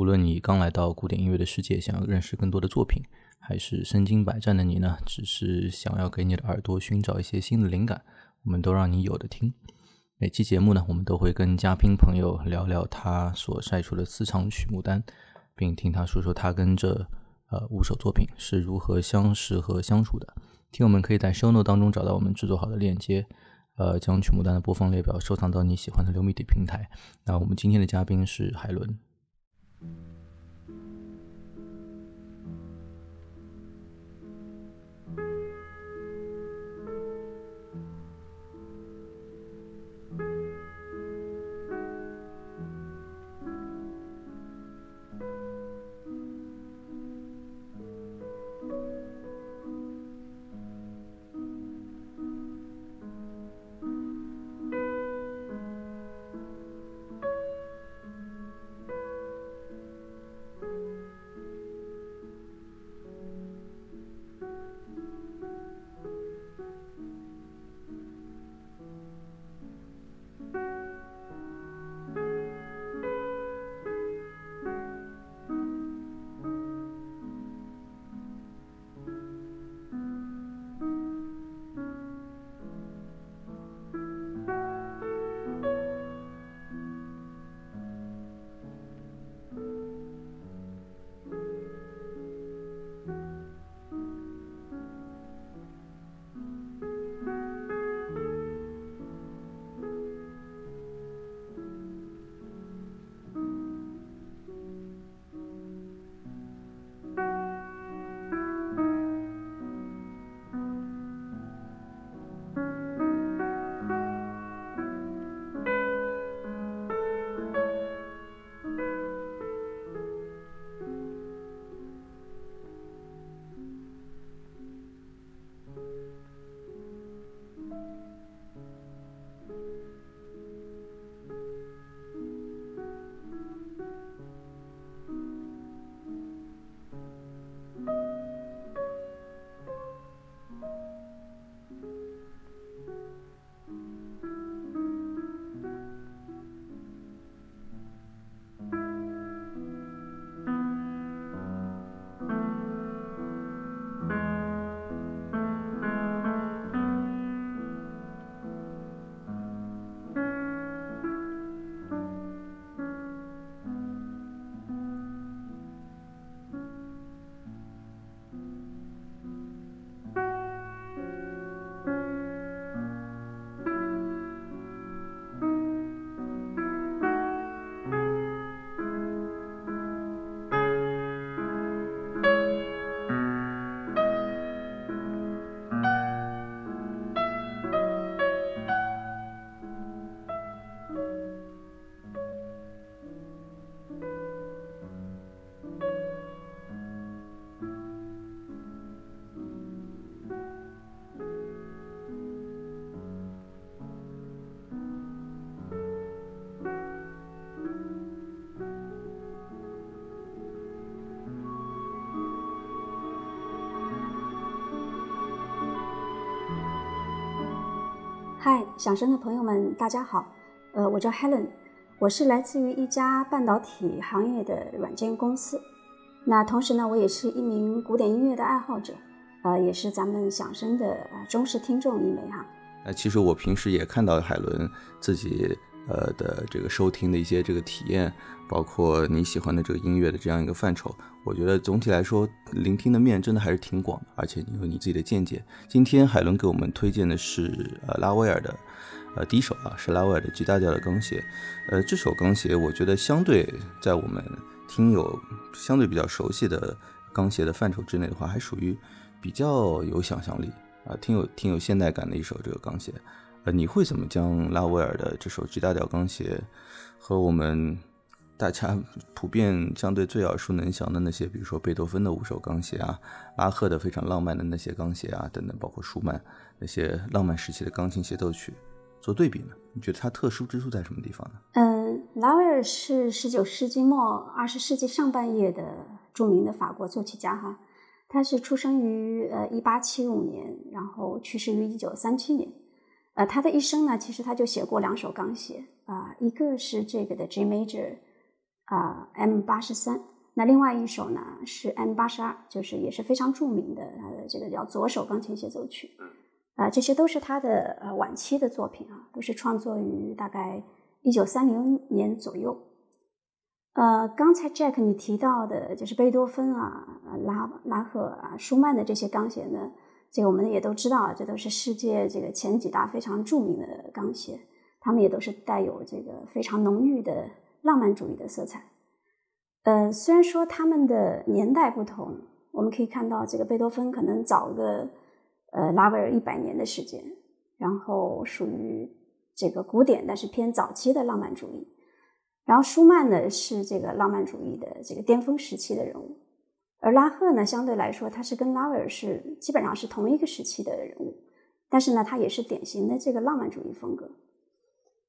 无论你刚来到古典音乐的世界，想要认识更多的作品，还是身经百战的你呢，只是想要给你的耳朵寻找一些新的灵感，我们都让你有的听。每期节目呢，我们都会跟嘉宾朋友聊聊他所晒出的私藏曲目单，并听他说说他跟这呃五首作品是如何相识和相处的。听友们可以在 show note 当中找到我们制作好的链接。呃，将曲目单的播放列表收藏到你喜欢的流媒体平台。那我们今天的嘉宾是海伦。Mm-hmm. 响声的朋友们，大家好。呃，我叫 Helen，我是来自于一家半导体行业的软件公司。那同时呢，我也是一名古典音乐的爱好者，呃，也是咱们响声的忠实听众一枚哈。那其实我平时也看到海伦自己。呃的这个收听的一些这个体验，包括你喜欢的这个音乐的这样一个范畴，我觉得总体来说聆听的面真的还是挺广的，而且你有你自己的见解。今天海伦给我们推荐的是呃拉威尔的呃第一首啊，是拉威尔的 G 大调的钢协。呃，这首钢协我觉得相对在我们听友相对比较熟悉的钢协的范畴之内的话，还属于比较有想象力啊，挺有挺有现代感的一首这个钢协。呃，你会怎么将拉威尔的这首 G 大调钢琴和我们大家 普遍相对最耳熟能详的那些，比如说贝多芬的五首钢琴啊，巴赫的非常浪漫的那些钢琴啊等等，包括舒曼那些浪漫时期的钢琴协奏曲做对比呢？你觉得它特殊之处在什么地方呢？嗯，拉威尔是十九世纪末二十世纪上半叶的著名的法国作曲家哈，他是出生于呃一八七五年，然后去世于一九三七年。呃，他的一生呢，其实他就写过两首钢协啊，一个是这个的 G major，啊 M 八十三。那另外一首呢是 M 八十二，就是也是非常著名的，他的这个叫左手钢琴协奏曲。啊，这些都是他的呃晚期的作品啊，都是创作于大概一九三零年左右。呃，刚才 Jack 你提到的就是贝多芬啊、拉拉赫啊、舒曼的这些钢弦呢，这个我们也都知道啊，这都是世界这个前几大非常著名的钢琴，他们也都是带有这个非常浓郁的浪漫主义的色彩。呃，虽然说他们的年代不同，我们可以看到这个贝多芬可能早个呃拉威尔一百年的时间，然后属于这个古典但是偏早期的浪漫主义。然后舒曼呢是这个浪漫主义的这个巅峰时期的人物，而拉赫呢相对来说他是跟拉威尔是基本上是同一个时期的人物，但是呢他也是典型的这个浪漫主义风格。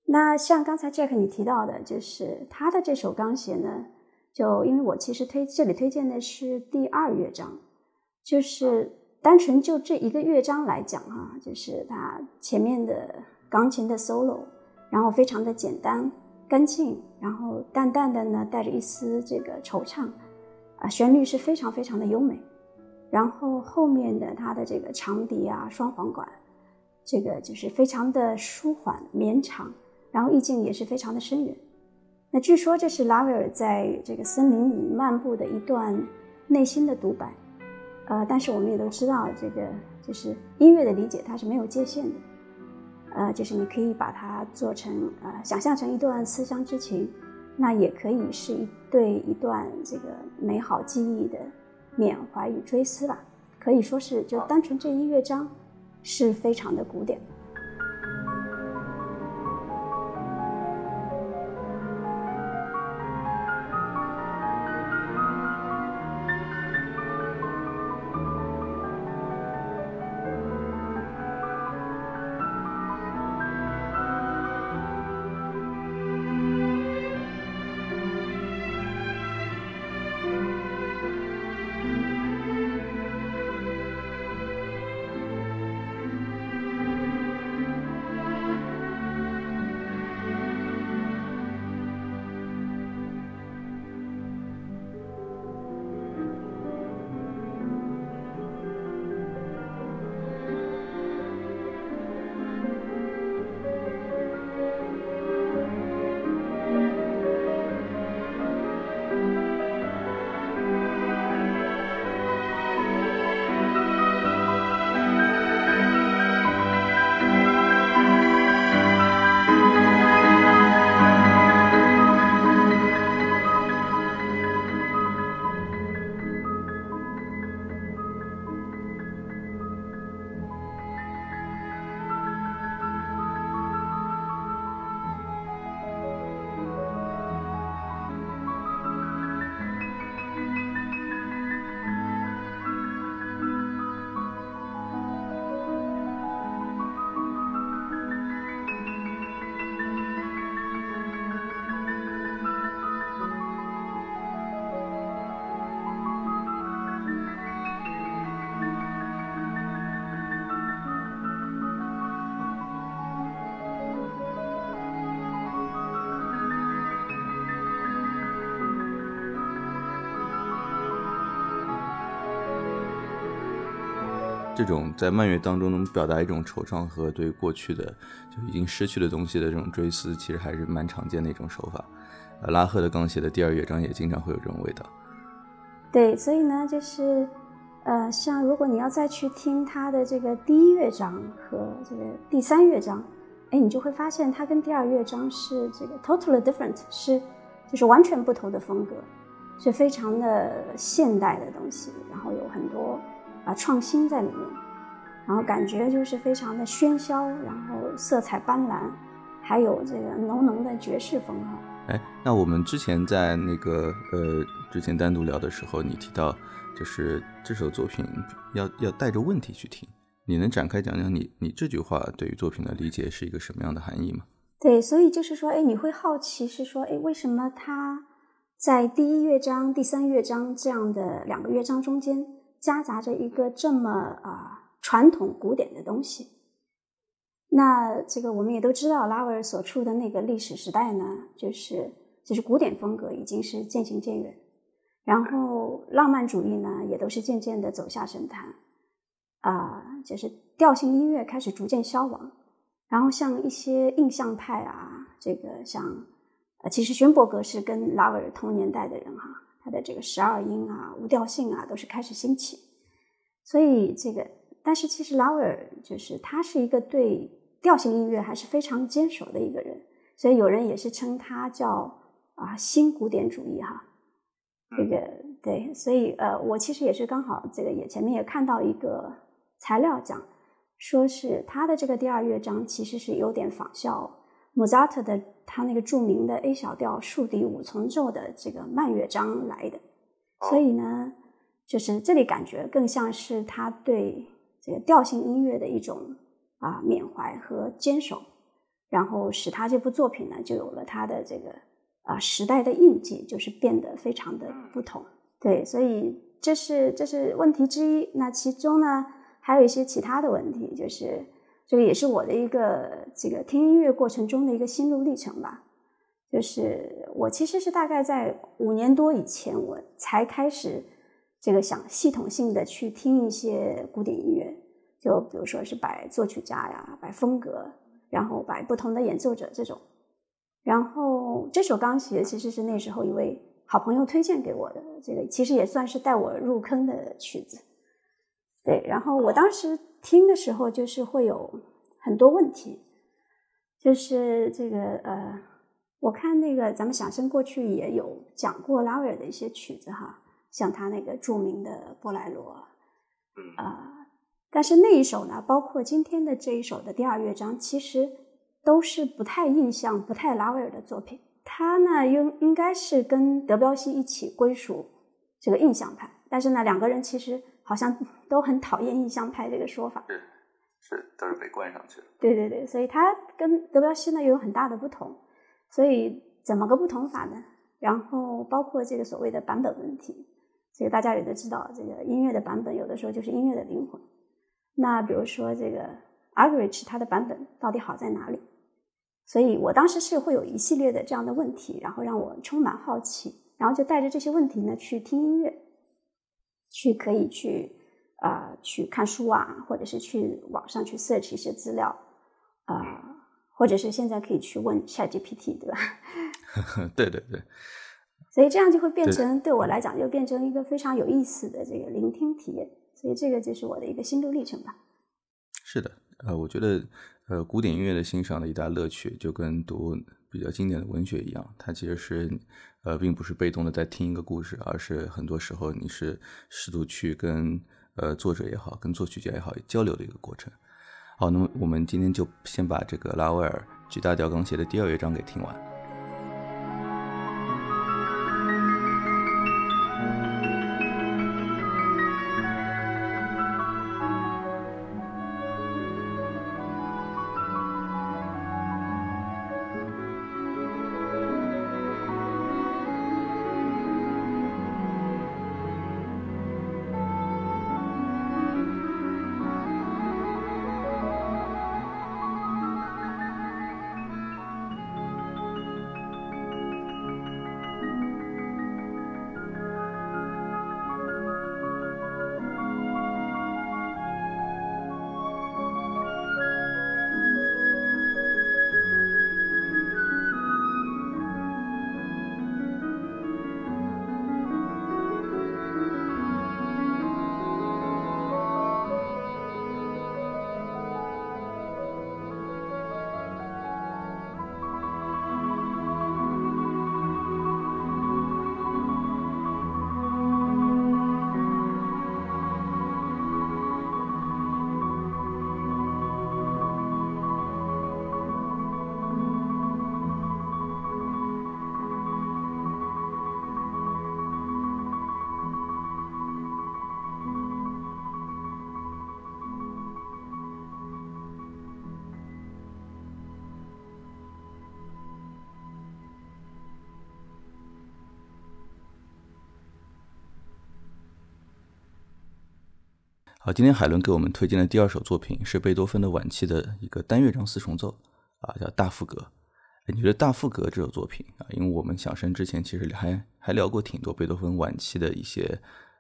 那像刚才 Jack 你提到的，就是他的这首钢弦呢。就因为我其实推这里推荐的是第二乐章，就是单纯就这一个乐章来讲哈，就是他前面的钢琴的 solo，然后非常的简单干净，然后淡淡的呢带着一丝这个惆怅，啊，旋律是非常非常的优美，然后后面的它的这个长笛啊双簧管，这个就是非常的舒缓绵长，然后意境也是非常的深远。那据说这是拉威尔在这个森林里漫步的一段内心的独白，呃，但是我们也都知道，这个就是音乐的理解它是没有界限的，呃，就是你可以把它做成呃，想象成一段思乡之情，那也可以是一对一段这个美好记忆的缅怀与追思吧，可以说是就单纯这一乐章是非常的古典。这种在慢乐当中能表达一种惆怅和对过去的就已经失去的东西的这种追思，其实还是蛮常见的一种手法。呃，拉赫的钢写的第二乐章也经常会有这种味道。对，所以呢，就是呃，像如果你要再去听他的这个第一乐章和这个第三乐章，哎，你就会发现它跟第二乐章是这个 totally different，是就是完全不同的风格，是非常的现代的东西，然后有很多。啊，创新在里面，然后感觉就是非常的喧嚣，然后色彩斑斓，还有这个浓浓的爵士风哈。哎，那我们之前在那个呃之前单独聊的时候，你提到就是这首作品要要带着问题去听，你能展开讲讲你你这句话对于作品的理解是一个什么样的含义吗？对，所以就是说，哎，你会好奇是说，哎，为什么他在第一乐章、第三乐章这样的两个乐章中间？夹杂着一个这么啊传统古典的东西，那这个我们也都知道，拉威尔所处的那个历史时代呢，就是就是古典风格已经是渐行渐远，然后浪漫主义呢也都是渐渐的走下神坛，啊，就是调性音乐开始逐渐消亡，然后像一些印象派啊，这个像，呃，其实勋伯格是跟拉威尔同年代的人哈，他的这个十二音啊、无调性啊都是开始兴起，所以这个，但是其实拉威尔就是他是一个对调性音乐还是非常坚守的一个人，所以有人也是称他叫。啊，新古典主义哈，这个对，所以呃，我其实也是刚好这个也前面也看到一个材料讲，说是他的这个第二乐章其实是有点仿效莫扎特的他那个著名的 A 小调竖笛五重奏的这个慢乐章来的，所以呢，就是这里感觉更像是他对这个调性音乐的一种啊缅怀和坚守，然后使他这部作品呢就有了他的这个。啊，时代的印记就是变得非常的不同，对，所以这是这是问题之一。那其中呢，还有一些其他的问题，就是这个也是我的一个这个听音乐过程中的一个心路历程吧。就是我其实是大概在五年多以前，我才开始这个想系统性的去听一些古典音乐，就比如说是摆作曲家呀，摆风格，然后摆不同的演奏者这种。然后这首钢琴其实是那时候一位好朋友推荐给我的，这个其实也算是带我入坑的曲子。对，然后我当时听的时候就是会有很多问题，就是这个呃，我看那个咱们响声过去也有讲过拉威尔的一些曲子哈，像他那个著名的波莱罗，啊，但是那一首呢，包括今天的这一首的第二乐章，其实。都是不太印象、不太拉威尔的作品。他呢，应应该是跟德彪西一起归属这个印象派，但是呢，两个人其实好像都很讨厌印象派这个说法。是是，都是被冠上去了。对对对，所以他跟德彪西呢有很大的不同。所以怎么个不同法呢？然后包括这个所谓的版本问题，这个大家也都知道，这个音乐的版本有的时候就是音乐的灵魂。那比如说这个 a g r i c h 它的版本到底好在哪里？所以我当时是会有一系列的这样的问题，然后让我充满好奇，然后就带着这些问题呢去听音乐，去可以去啊去看书啊，或者是去网上去 search 一些资料啊，或者是现在可以去问 ChatGPT，对吧？对对对。所以这样就会变成对我来讲，就变成一个非常有意思的这个聆听体验。所以这个就是我的一个心路历程吧。是的，呃，我觉得。呃，古典音乐的欣赏的一大乐趣，就跟读比较经典的文学一样，它其实是，呃，并不是被动的在听一个故事，而是很多时候你是试图去跟呃作者也好，跟作曲家也好交流的一个过程。好，那么我们今天就先把这个拉威尔 G 大调钢协的第二乐章给听完。好，今天海伦给我们推荐的第二首作品是贝多芬的晚期的一个单乐章四重奏，啊，叫大赋格。你觉得大赋格这首作品啊？因为我们响声之前其实还还聊过挺多贝多芬晚期的一些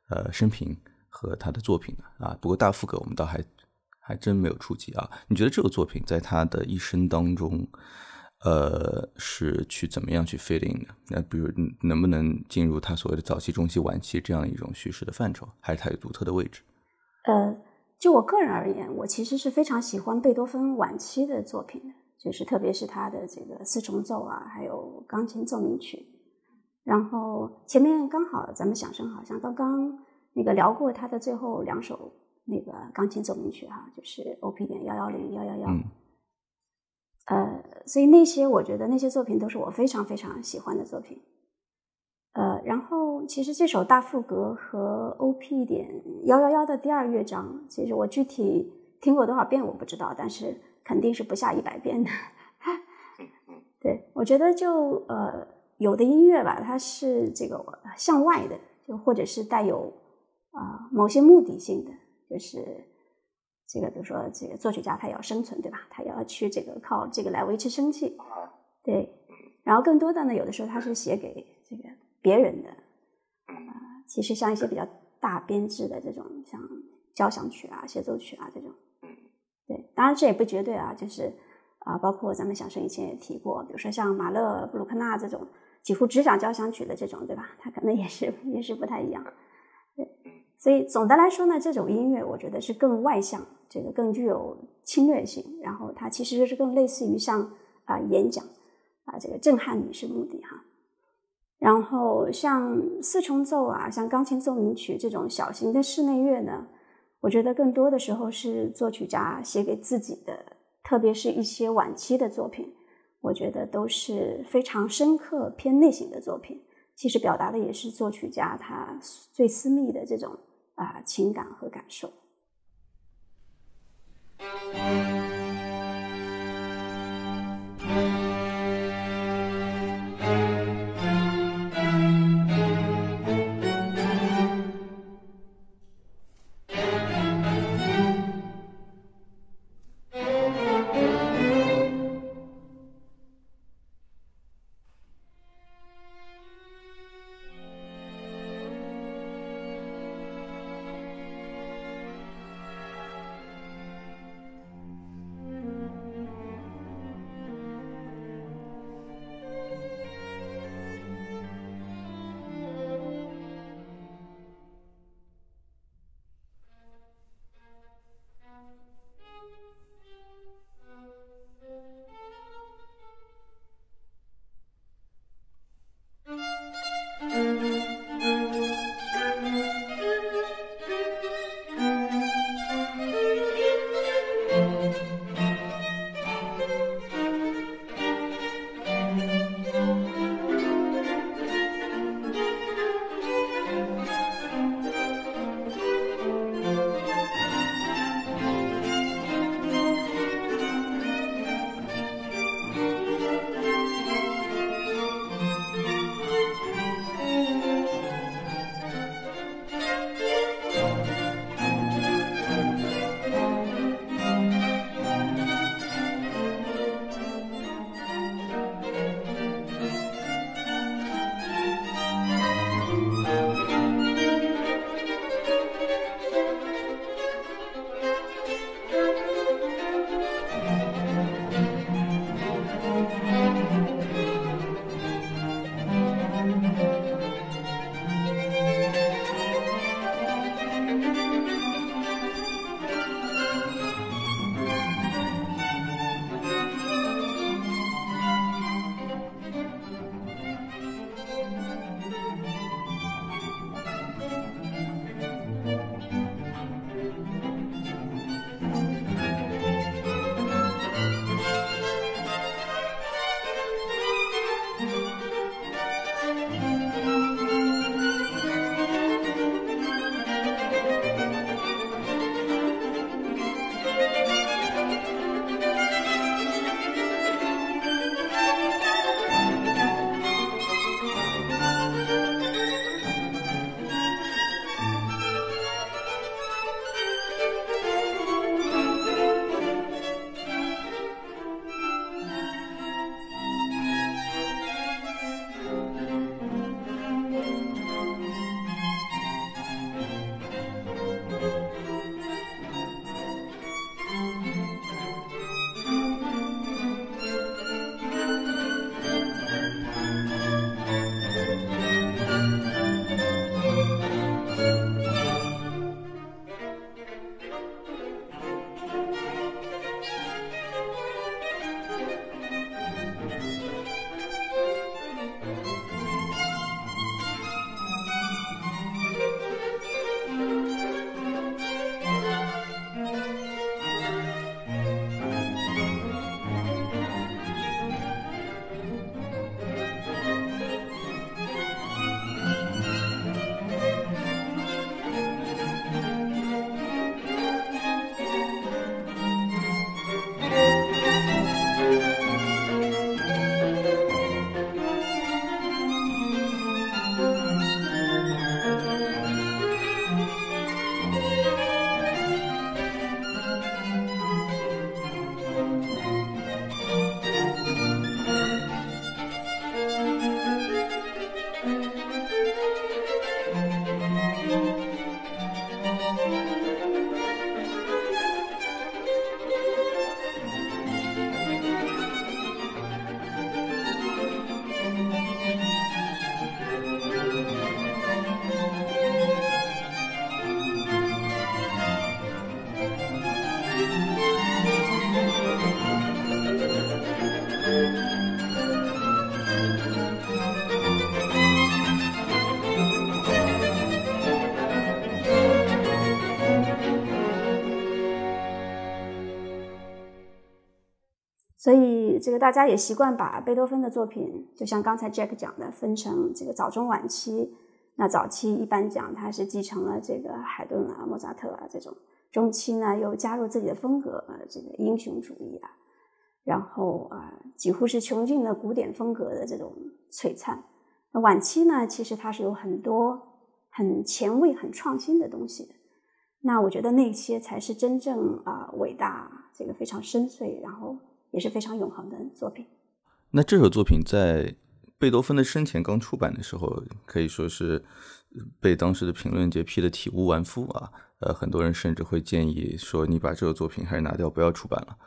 呃生平和他的作品的啊。不过大赋格我们倒还还真没有触及啊。你觉得这个作品在他的一生当中，呃，是去怎么样去 fit in 的？那比如能不能进入他所谓的早期、中期、晚期这样一种叙事的范畴，还是他有独特的位置？呃，就我个人而言，我其实是非常喜欢贝多芬晚期的作品的。就是特别是他的这个四重奏啊，还有钢琴奏鸣曲，然后前面刚好咱们响声好像刚刚那个聊过他的最后两首那个钢琴奏鸣曲哈，就是 O P 点幺幺零幺幺幺，呃，所以那些我觉得那些作品都是我非常非常喜欢的作品，呃，然后其实这首大赋格和 O P 点幺幺幺的第二乐章，其实我具体听过多少遍我不知道，但是。肯定是不下一百遍的。对我觉得就呃有的音乐吧，它是这个向外的，就或者是带有啊某些目的性的，就是这个比如说这个作曲家他要生存对吧？他要去这个靠这个来维持生计。对，然后更多的呢，有的时候他是写给这个别人的。啊，其实像一些比较大编制的这种，像交响曲啊、协奏曲啊这种。对，当然这也不绝对啊，就是啊，包括咱们响声以前也提过，比如说像马勒、布鲁克纳这种几乎只讲交响曲的这种，对吧？他可能也是也是不太一样。对，所以总的来说呢，这种音乐我觉得是更外向，这个更具有侵略性，然后它其实是更类似于像啊演讲啊这个震撼你是目的哈。然后像四重奏啊，像钢琴奏鸣曲这种小型的室内乐呢。我觉得更多的时候是作曲家写给自己的，特别是一些晚期的作品，我觉得都是非常深刻、偏内省的作品。其实表达的也是作曲家他最私密的这种啊情感和感受。这个大家也习惯把贝多芬的作品，就像刚才 Jack 讲的，分成这个早中晚期。那早期一般讲他是继承了这个海顿啊、莫扎特啊这种，中期呢又加入自己的风格，呃，这个英雄主义啊，然后啊几乎是穷尽了古典风格的这种璀璨。那晚期呢，其实它是有很多很前卫、很创新的东西的。那我觉得那些才是真正啊伟大，这个非常深邃，然后也是非常永恒的作品。那这首作品在贝多芬的生前刚出版的时候，可以说是被当时的评论界批得体无完肤啊。呃，很多人甚至会建议说，你把这首作品还是拿掉，不要出版了。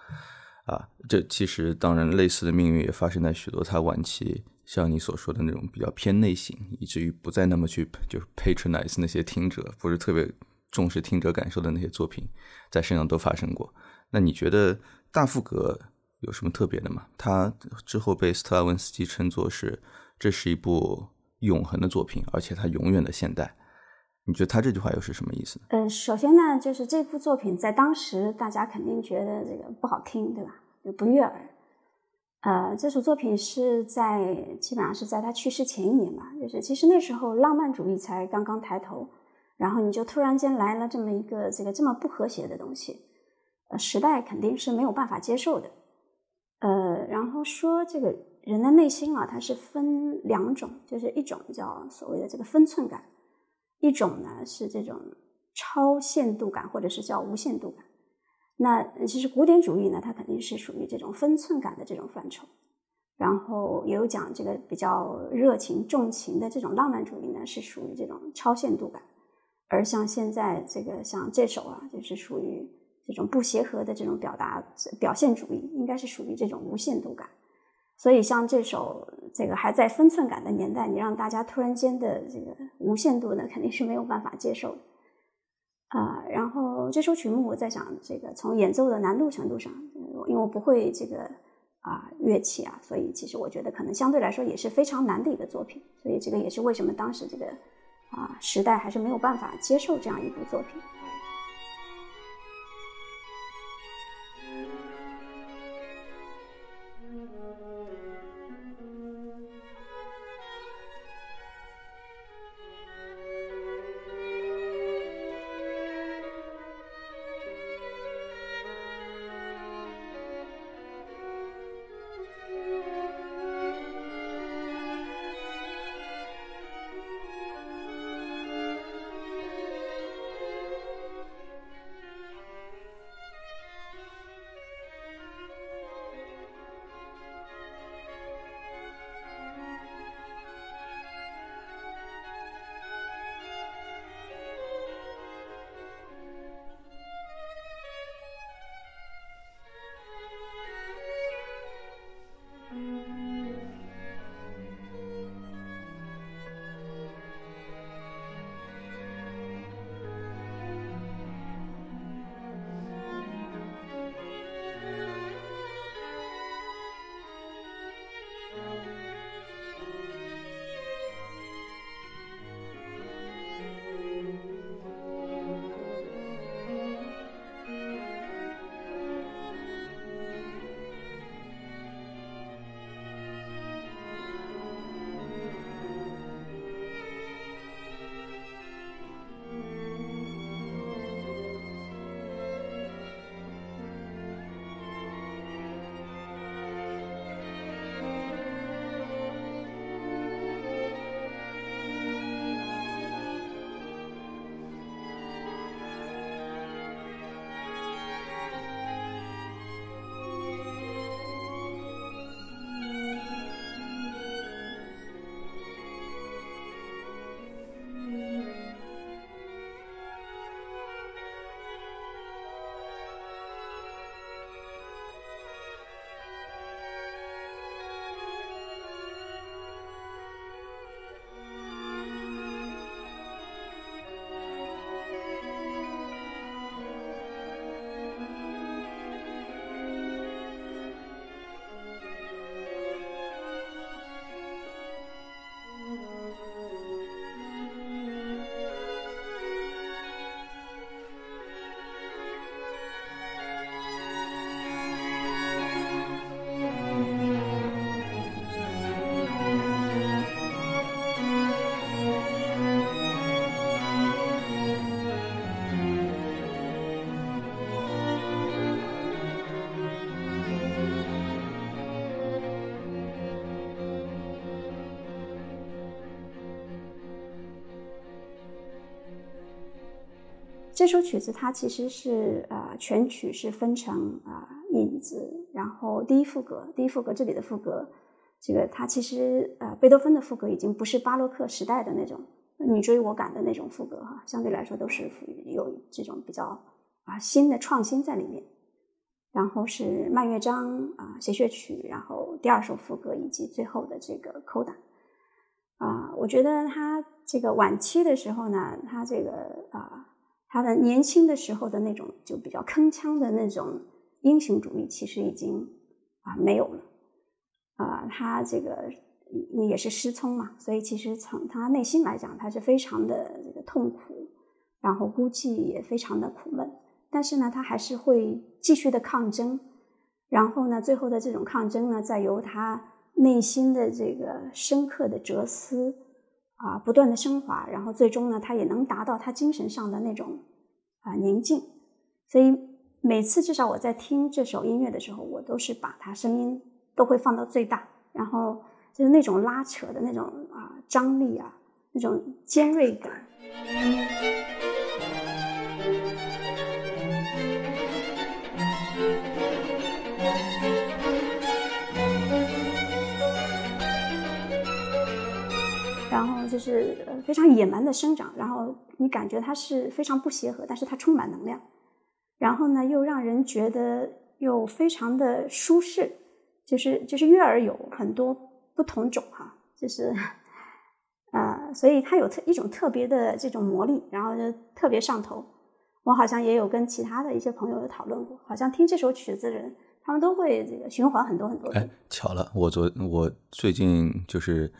啊，这其实当然类似的命运也发生在许多他晚期，像你所说的那种比较偏内省，以至于不再那么去就是 patronize 那些听者，不是特别。重视听者感受的那些作品，在身上都发生过。那你觉得大赋格有什么特别的吗？他之后被斯特拉文斯基称作是，这是一部永恒的作品，而且它永远的现代。你觉得他这句话又是什么意思？呃，首先呢，就是这部作品在当时大家肯定觉得这个不好听，对吧？不悦耳。呃，这首作品是在基本上是在他去世前一年吧，就是其实那时候浪漫主义才刚刚抬头。然后你就突然间来了这么一个这个这么不和谐的东西，呃，时代肯定是没有办法接受的，呃，然后说这个人的内心啊，它是分两种，就是一种叫所谓的这个分寸感，一种呢是这种超限度感，或者是叫无限度感。那其实古典主义呢，它肯定是属于这种分寸感的这种范畴，然后也有讲这个比较热情重情的这种浪漫主义呢，是属于这种超限度感。而像现在这个像这首啊，就是属于这种不协和的这种表达表现主义，应该是属于这种无限度感。所以像这首这个还在分寸感的年代，你让大家突然间的这个无限度呢，肯定是没有办法接受的啊。然后这首曲目，我在想这个从演奏的难度程度上，因为我不会这个啊乐器啊，所以其实我觉得可能相对来说也是非常难的一个作品。所以这个也是为什么当时这个。啊，时代还是没有办法接受这样一部作品。这首曲子它其实是呃全曲是分成啊影子，然后第一副歌，第一副歌这里的副歌，这个它其实呃贝多芬的副歌已经不是巴洛克时代的那种你追我赶的那种副歌哈，相对来说都是有这种比较啊新的创新在里面。然后是慢乐章啊协谑曲，然后第二首副歌以及最后的这个扣打啊，我觉得他这个晚期的时候呢，他这个。他的年轻的时候的那种就比较铿锵的那种英雄主义，其实已经啊没有了啊。他这个也是失聪嘛，所以其实从他内心来讲，他是非常的这个痛苦，然后估计也非常的苦闷。但是呢，他还是会继续的抗争，然后呢，最后的这种抗争呢，再由他内心的这个深刻的哲思。啊，不断的升华，然后最终呢，他也能达到他精神上的那种啊宁静。所以每次至少我在听这首音乐的时候，我都是把它声音都会放到最大，然后就是那种拉扯的那种啊张力啊，那种尖锐感。就是非常野蛮的生长，然后你感觉它是非常不协和，但是它充满能量，然后呢又让人觉得又非常的舒适，就是就是悦耳有很多不同种哈，就是呃，所以它有特一种特别的这种魔力，然后就特别上头。我好像也有跟其他的一些朋友有讨论过，好像听这首曲子的人，他们都会这个循环很多很多哎，巧了，我昨我最近就是。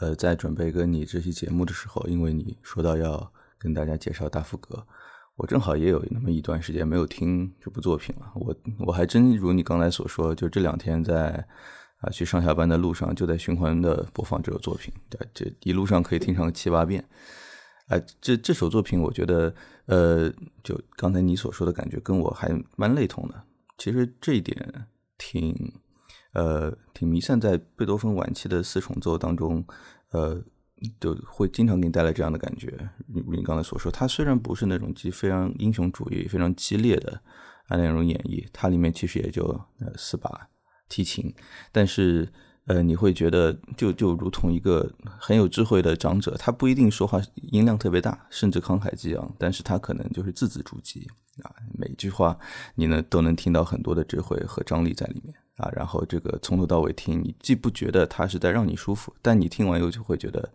呃，在准备跟你这期节目的时候，因为你说到要跟大家介绍大副歌，我正好也有那么一段时间没有听这部作品了。我我还真如你刚才所说，就这两天在啊去上下班的路上，就在循环的播放这首作品，对，这一路上可以听上七八遍。哎，这这首作品，我觉得，呃，就刚才你所说的感觉，跟我还蛮类同的。其实这一点挺。呃，挺弥散在贝多芬晚期的四重奏当中，呃，就会经常给你带来这样的感觉。如你刚才所说，它虽然不是那种激非常英雄主义、非常激烈的啊那种演绎，它里面其实也就呃四把提琴，但是呃你会觉得就就如同一个很有智慧的长者，他不一定说话音量特别大，甚至慷慨激昂，但是他可能就是字字珠玑啊，每句话你呢都能听到很多的智慧和张力在里面。啊，然后这个从头到尾听，你既不觉得它是在让你舒服，但你听完又就会觉得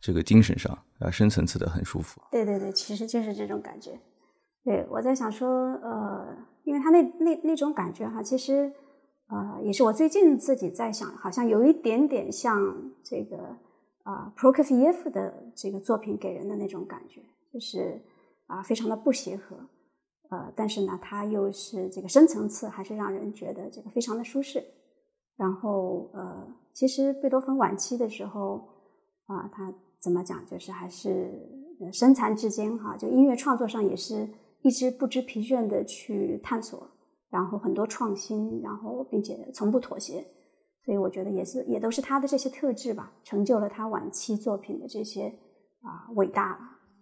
这个精神上啊深层次的很舒服。对对对，其实就是这种感觉。对我在想说，呃，因为他那那那种感觉哈，其实呃也是我最近自己在想，好像有一点点像这个啊 Prokofiev 的这个作品给人的那种感觉，就是啊非常的不协和。呃，但是呢，它又是这个深层次，还是让人觉得这个非常的舒适。然后，呃，其实贝多芬晚期的时候啊，他怎么讲，就是还是身残志坚哈，就音乐创作上也是一直不知疲倦的去探索，然后很多创新，然后并且从不妥协。所以我觉得也是，也都是他的这些特质吧，成就了他晚期作品的这些啊伟大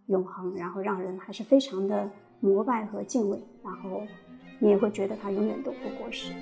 永恒，然后让人还是非常的。膜拜和敬畏，然后你也会觉得它永远都不过时。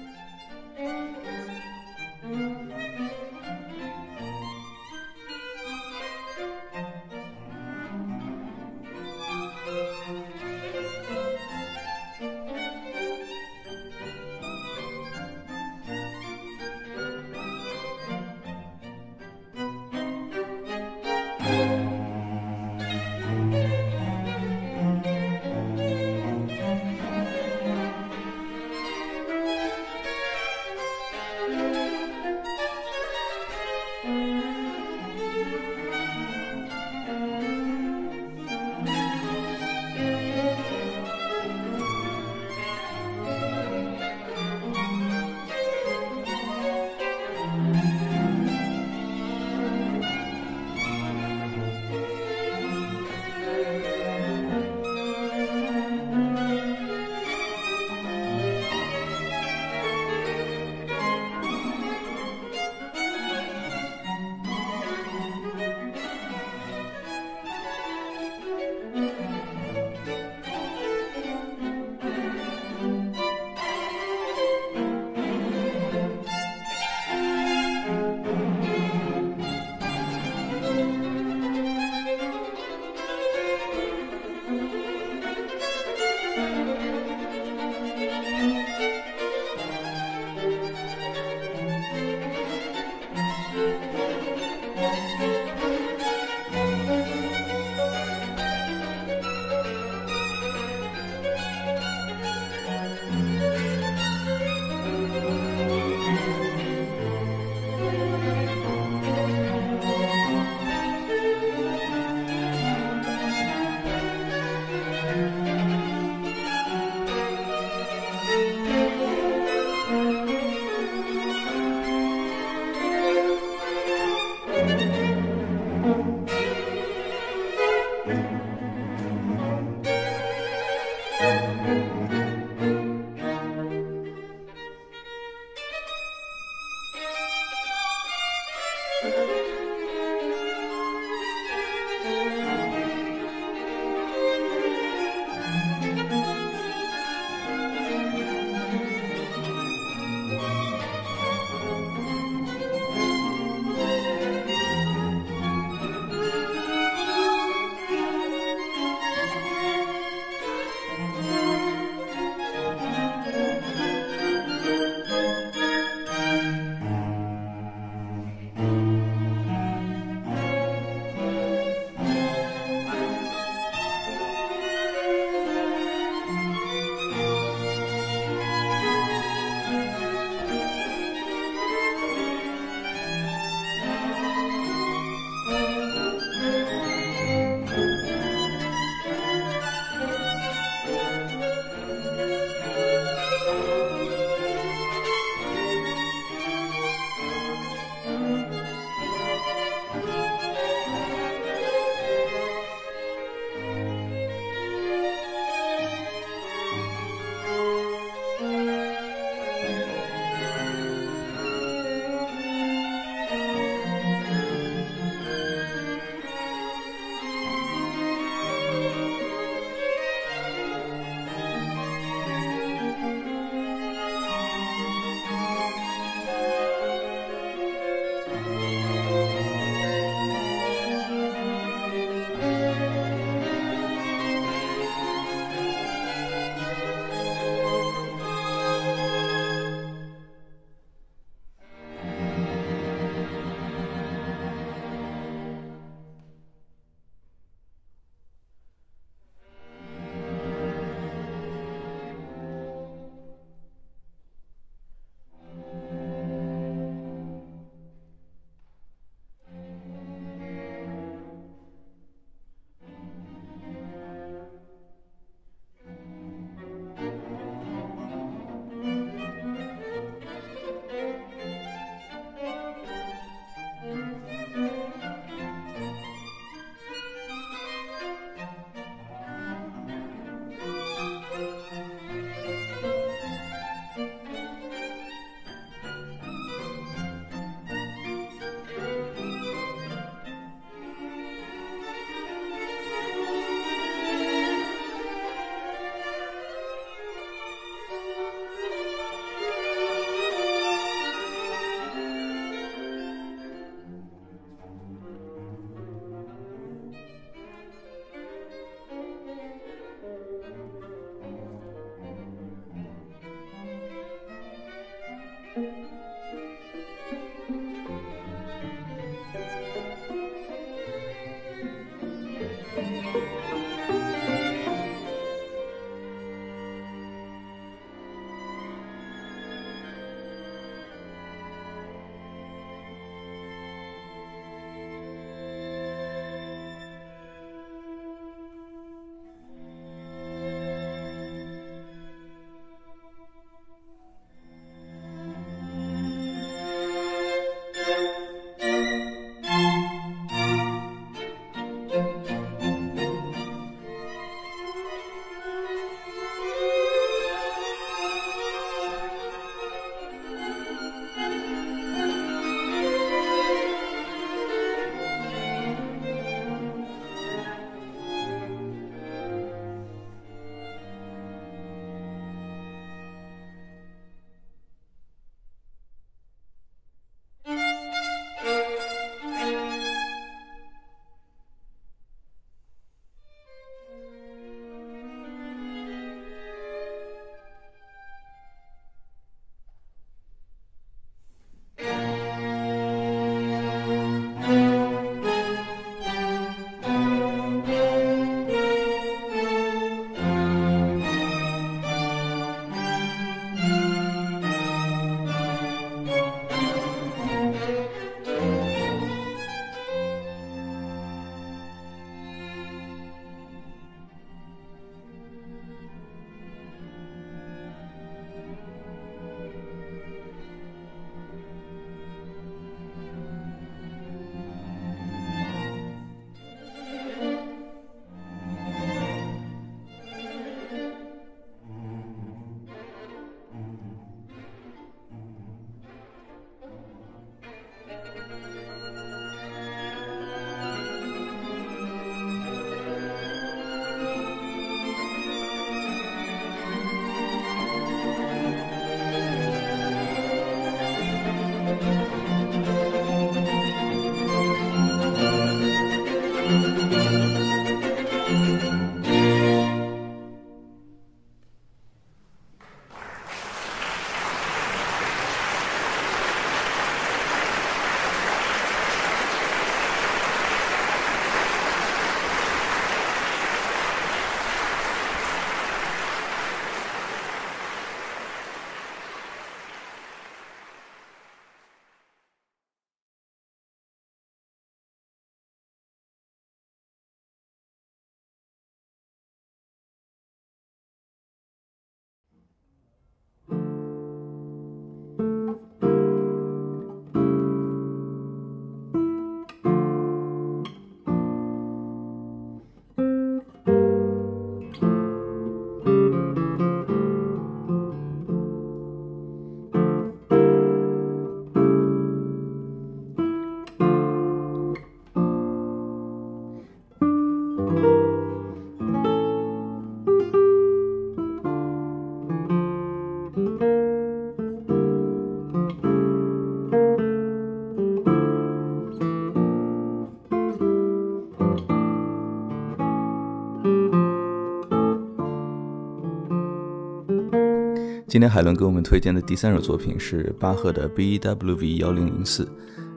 今天海伦给我们推荐的第三首作品是巴赫的 BWV 幺零零四，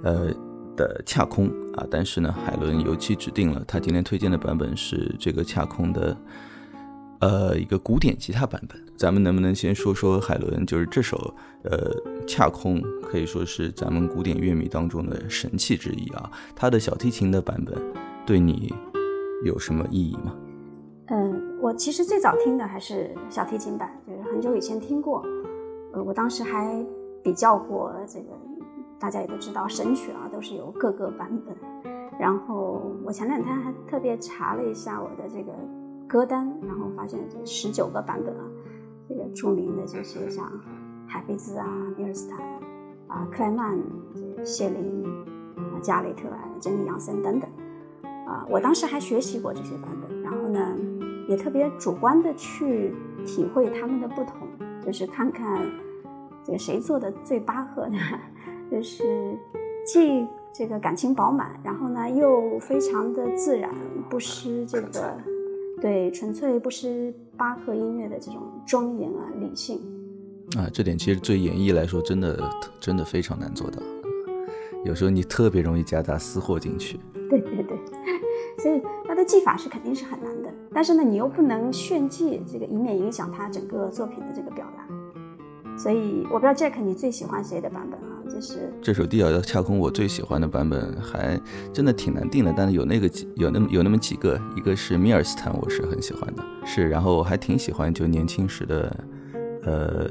呃的恰空啊。但是呢，海伦尤其指定了他今天推荐的版本是这个恰空的，呃一个古典吉他版本。咱们能不能先说说海伦？就是这首呃恰空可以说是咱们古典乐迷当中的神器之一啊。它的小提琴的版本对你有什么意义吗？嗯，我其实最早听的还是小提琴版，就是很久以前听过。呃，我当时还比较过这个，大家也都知道，神曲啊都是有各个版本。然后我前两天还特别查了一下我的这个歌单，然后发现十九个版本啊，这个著名的这些像海菲兹啊、米尔斯坦啊、克莱曼、谢林啊、加雷特啊、珍妮杨森等等啊，我当时还学习过这些版本，然后呢。也特别主观的去体会他们的不同，就是看看这个谁做的最巴赫呢？就是既这个感情饱满，然后呢又非常的自然，不失这个对纯粹不失巴赫音乐的这种庄严啊理性啊。这点其实对演绎来说，真的真的非常难做到。有时候你特别容易夹杂私货进去。对对对。所以他的技法是肯定是很难的，但是呢，你又不能炫技，这个以免影响他整个作品的这个表达。所以我不知道 Jack 你最喜欢谁的版本啊？就是这首《地角的恰空》，我最喜欢的版本还真的挺难定的，但是有那个几有那么有那么几个，一个是米尔斯坦，我是很喜欢的，是，然后我还挺喜欢就年轻时的，呃，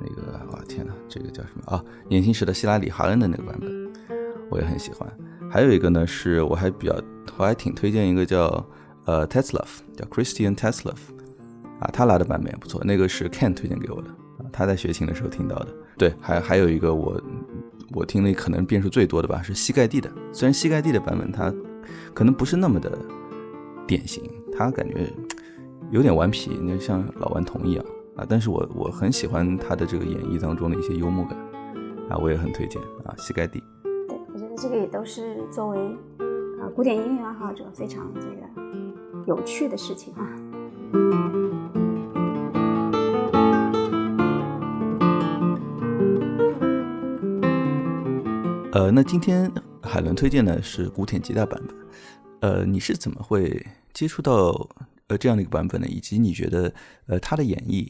那个哇天哪，这个叫什么啊？年轻时的希拉里·哈恩的那个版本，我也很喜欢。还有一个呢，是我还比较，我还挺推荐一个叫呃 Tesla，叫 Christian Tesla，啊，他拉的版本也不错。那个是 Ken 推荐给我的，啊，他在学琴的时候听到的。对，还还有一个我我听的可能变数最多的吧，是膝盖地的。虽然膝盖地的版本它可能不是那么的典型，他感觉有点顽皮，那像老顽童一样啊。但是我我很喜欢他的这个演绎当中的一些幽默感，啊，我也很推荐啊膝盖地。这个也都是作为呃古典音乐爱好者非常这个有趣的事情啊。呃，那今天海伦推荐的是古典吉他版本，呃，你是怎么会接触到呃这样的一个版本呢？以及你觉得呃它的演绎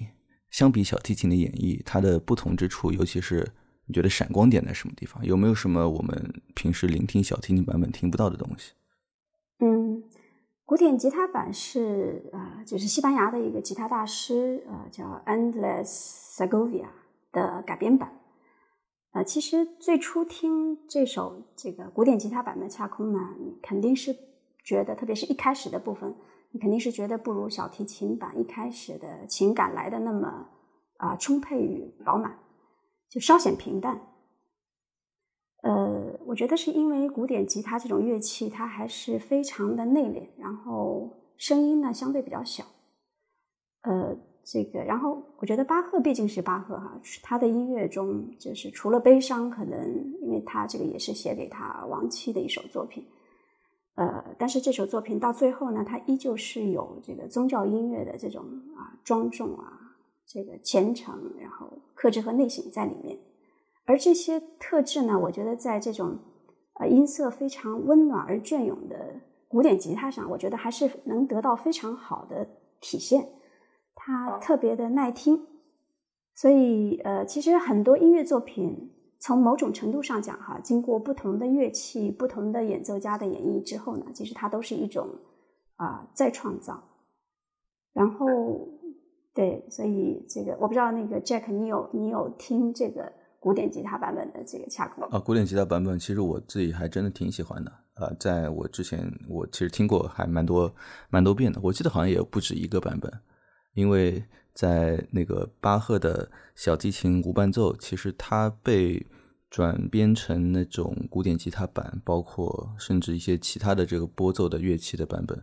相比小提琴的演绎，它的不同之处，尤其是。你觉得闪光点在什么地方？有没有什么我们平时聆听小提琴版本听不到的东西？嗯，古典吉他版是啊，就是西班牙的一个吉他大师呃，叫 Andres Segovia 的改编版。呃，其实最初听这首这个古典吉他版的恰空呢，你肯定是觉得，特别是一开始的部分，你肯定是觉得不如小提琴版一开始的情感来的那么啊充沛与饱满。就稍显平淡，呃，我觉得是因为古典吉他这种乐器，它还是非常的内敛，然后声音呢相对比较小，呃，这个，然后我觉得巴赫毕竟是巴赫哈，他的音乐中就是除了悲伤，可能因为他这个也是写给他亡妻的一首作品，呃，但是这首作品到最后呢，它依旧是有这个宗教音乐的这种啊庄重啊。这个虔诚，然后克制和内省在里面，而这些特质呢，我觉得在这种呃音色非常温暖而隽永的古典吉他上，我觉得还是能得到非常好的体现。它特别的耐听，所以呃，其实很多音乐作品从某种程度上讲哈，经过不同的乐器、不同的演奏家的演绎之后呢，其实它都是一种啊再创造，然后。对，所以这个我不知道那个 Jack，你有你有听这个古典吉他版本的这个恰克啊？古典吉他版本其实我自己还真的挺喜欢的啊，在我之前我其实听过还蛮多蛮多遍的，我记得好像也不止一个版本，因为在那个巴赫的小提琴无伴奏，其实它被转编成那种古典吉他版，包括甚至一些其他的这个拨奏的乐器的版本。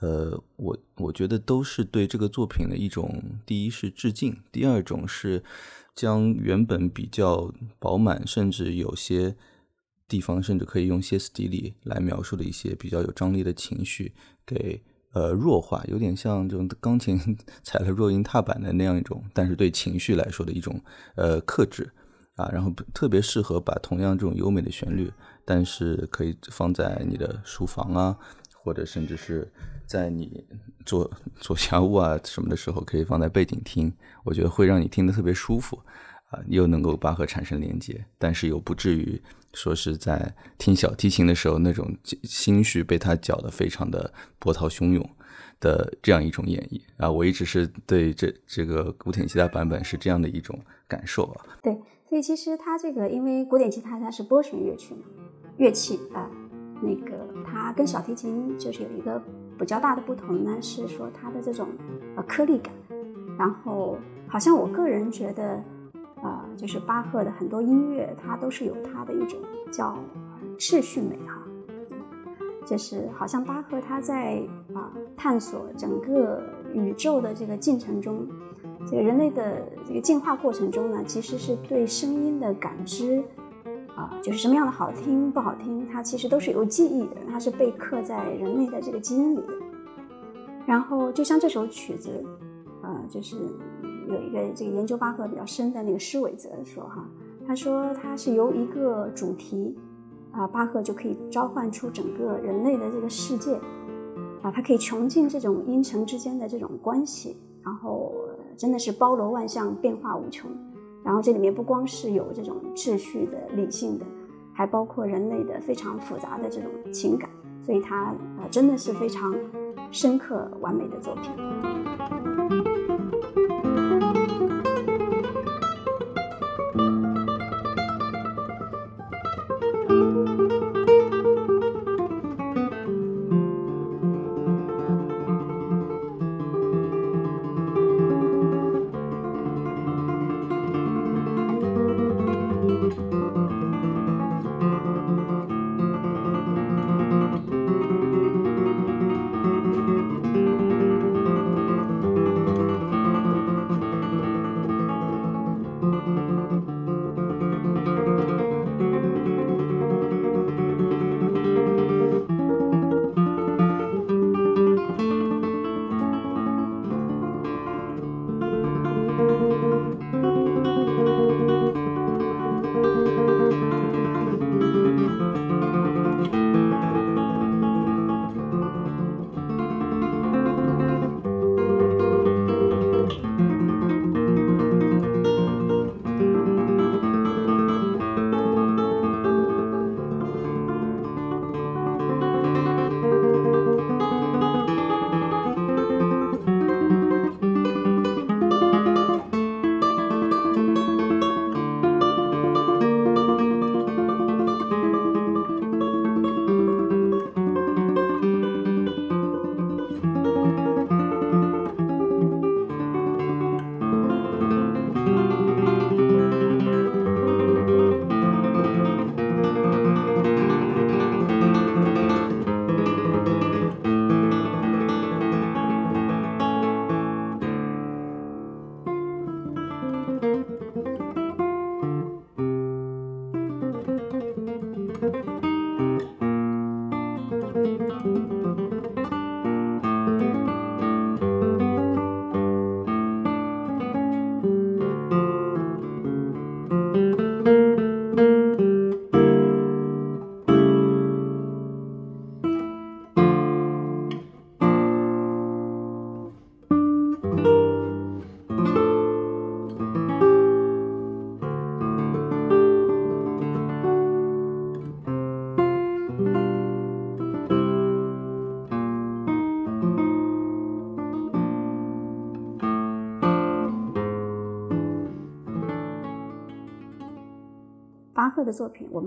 呃，我我觉得都是对这个作品的一种，第一是致敬，第二种是将原本比较饱满，甚至有些地方甚至可以用歇斯底里来描述的一些比较有张力的情绪给呃弱化，有点像这种 钢琴 踩了弱音踏板的那样一种，但是对情绪来说的一种呃克制啊，然后特别适合把同样这种优美的旋律，但是可以放在你的书房啊。或者甚至是在你做做家务啊什么的时候，可以放在背景听，我觉得会让你听得特别舒服啊，又能够巴赫产生连接，但是又不至于说是在听小提琴的时候那种心绪被他搅得非常的波涛汹涌的这样一种演绎啊。我一直是对这这个古典吉他版本是这样的一种感受啊。对，所以其实它这个因为古典吉他它是拨弦乐曲嘛，乐器啊。那个它跟小提琴就是有一个比较大的不同呢，是说它的这种呃颗粒感，然后好像我个人觉得，呃，就是巴赫的很多音乐，它都是有它的一种叫秩序美哈，就是好像巴赫他在啊探索整个宇宙的这个进程中，这个人类的这个进化过程中呢，其实是对声音的感知。啊，就是什么样的好听不好听，它其实都是有记忆的，它是被刻在人类的这个基因里的。然后，就像这首曲子，呃，就是有一个这个研究巴赫比较深的那个施韦泽说哈，他说他是由一个主题啊，巴赫就可以召唤出整个人类的这个世界啊，它可以穷尽这种音程之间的这种关系，然后真的是包罗万象，变化无穷。然后这里面不光是有这种秩序的、理性的，还包括人类的非常复杂的这种情感，所以它呃真的是非常深刻、完美的作品。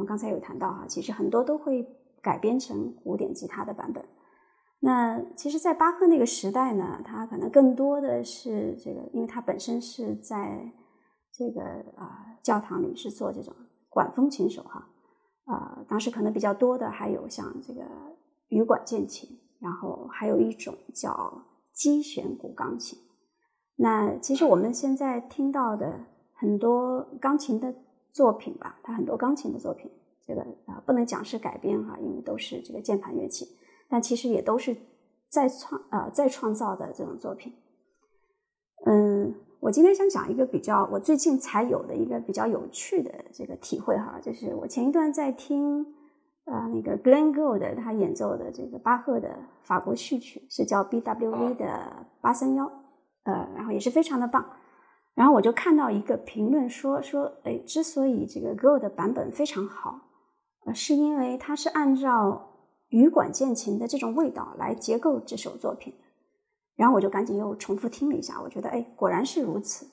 们刚才有谈到哈，其实很多都会改编成古典吉他的版本。那其实，在巴赫那个时代呢，他可能更多的是这个，因为他本身是在这个啊教堂里是做这种管风琴手哈，啊，当时可能比较多的还有像这个羽管键琴，然后还有一种叫击弦古钢琴。那其实我们现在听到的很多钢琴的作品吧，他很多钢琴的作品，这个啊不能讲是改编哈，因为都是这个键盘乐器，但其实也都是再创呃再创造的这种作品。嗯，我今天想讲一个比较我最近才有的一个比较有趣的这个体会哈，就是我前一段在听呃那个 Glenn Gould 他演奏的这个巴赫的法国序曲，是叫 BWV 的八三幺。呃，然后也是非常的棒，然后我就看到一个评论说说，哎，之所以这个 Go 的版本非常好，呃，是因为它是按照羽管键琴的这种味道来结构这首作品。然后我就赶紧又重复听了一下，我觉得，哎，果然是如此。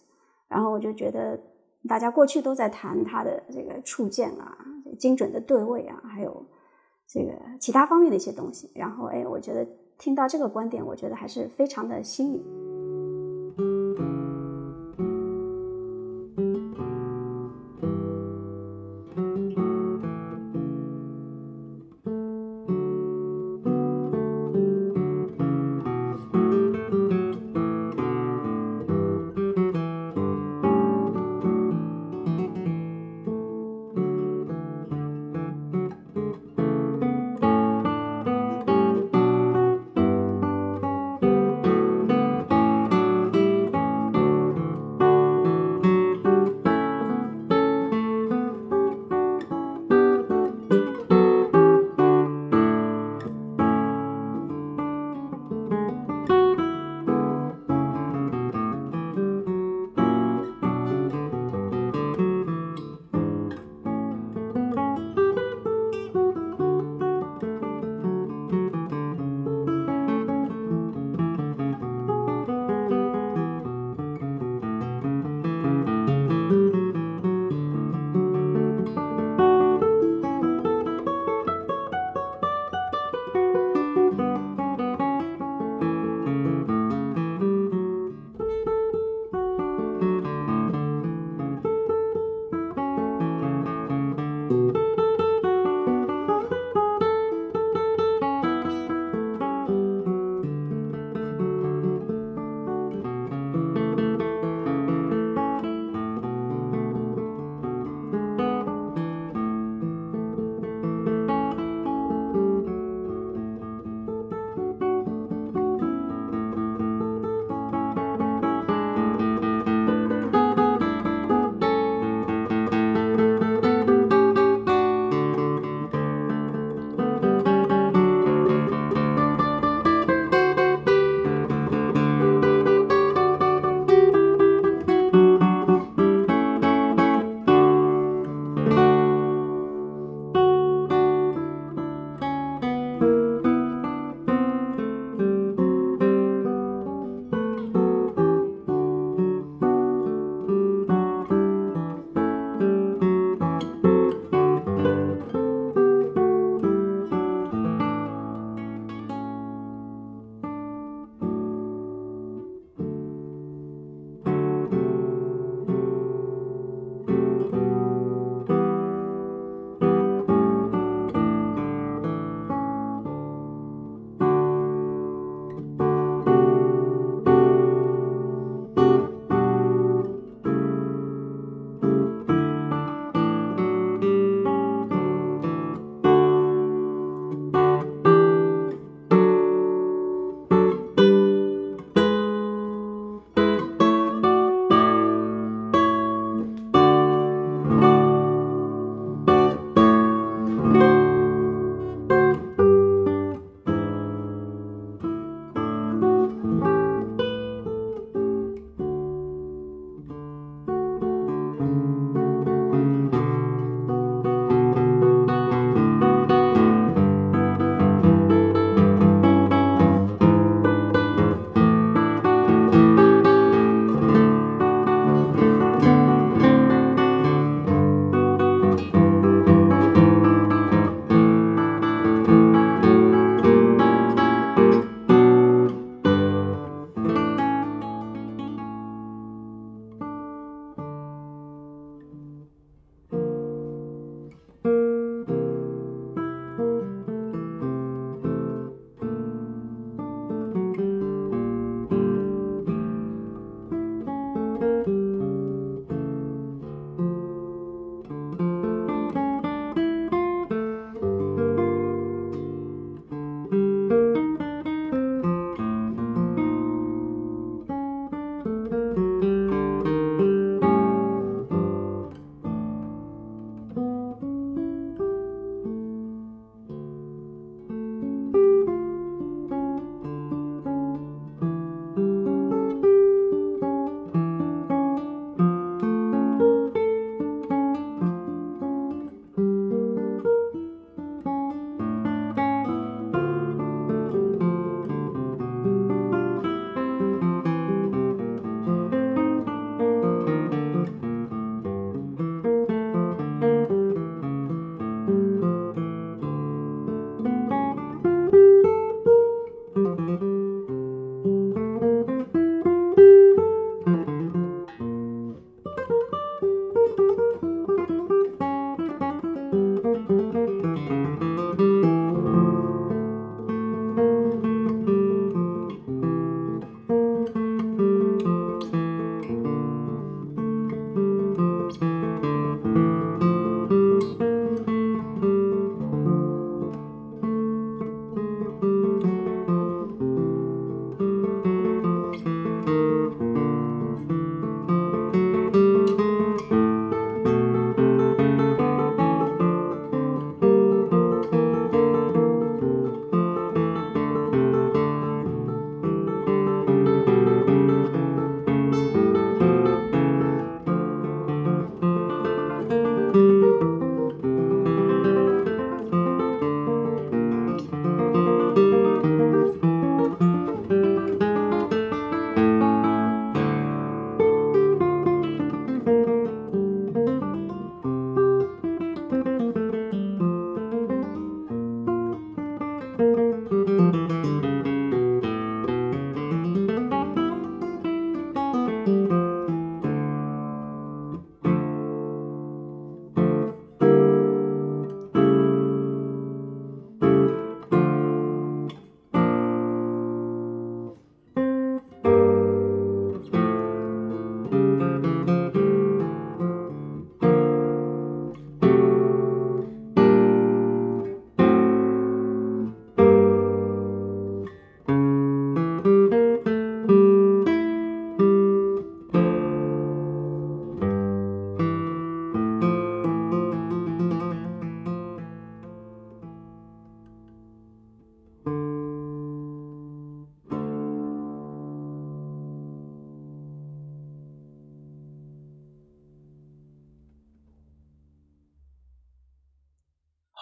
然后我就觉得，大家过去都在谈它的这个触键啊、精准的对位啊，还有这个其他方面的一些东西。然后，哎，我觉得听到这个观点，我觉得还是非常的新颖。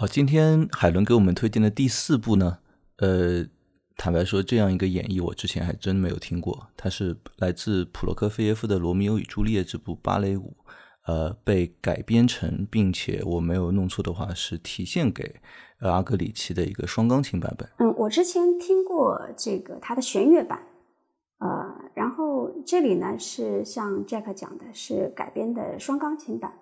今天海伦给我们推荐的第四部呢，呃，坦白说，这样一个演绎我之前还真没有听过。它是来自普罗科菲耶夫的《罗密欧与朱丽叶》这部芭蕾舞，呃，被改编成，并且我没有弄错的话，是体现给阿格里奇的一个双钢琴版本。嗯，我之前听过这个它的弦乐版，呃，然后这里呢是像 Jack 讲的，是改编的双钢琴版。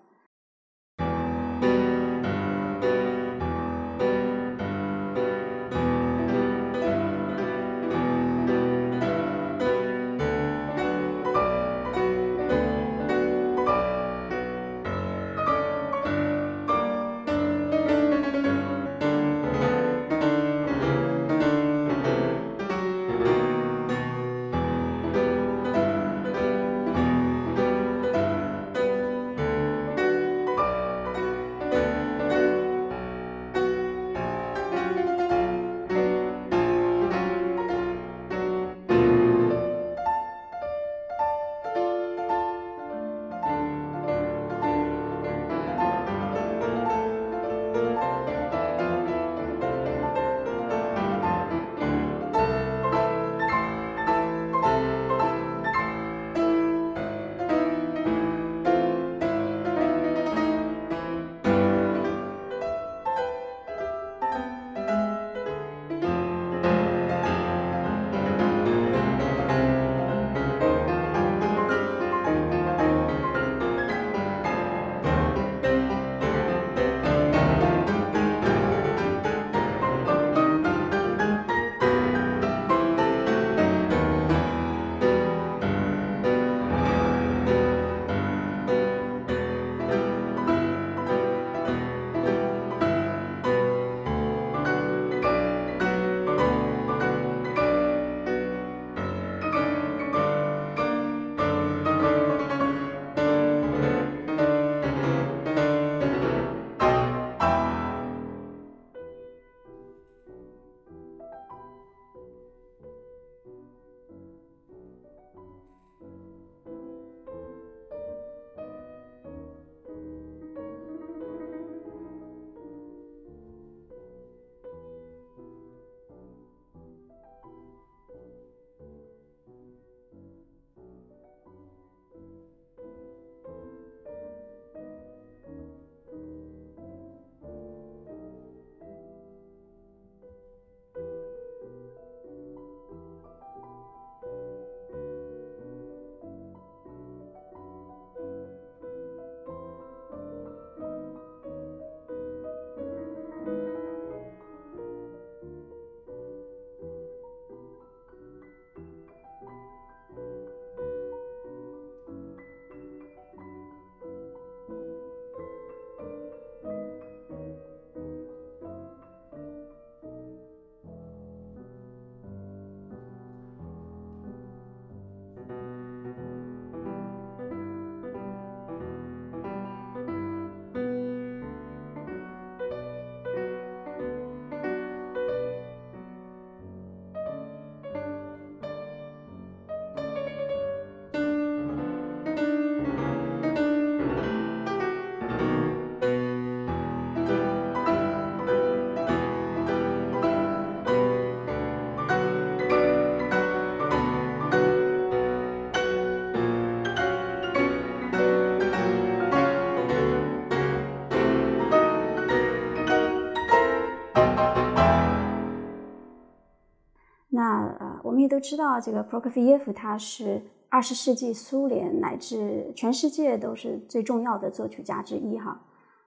们也都知道，这个 Prokofiev 他是二十世纪苏联乃至全世界都是最重要的作曲家之一哈。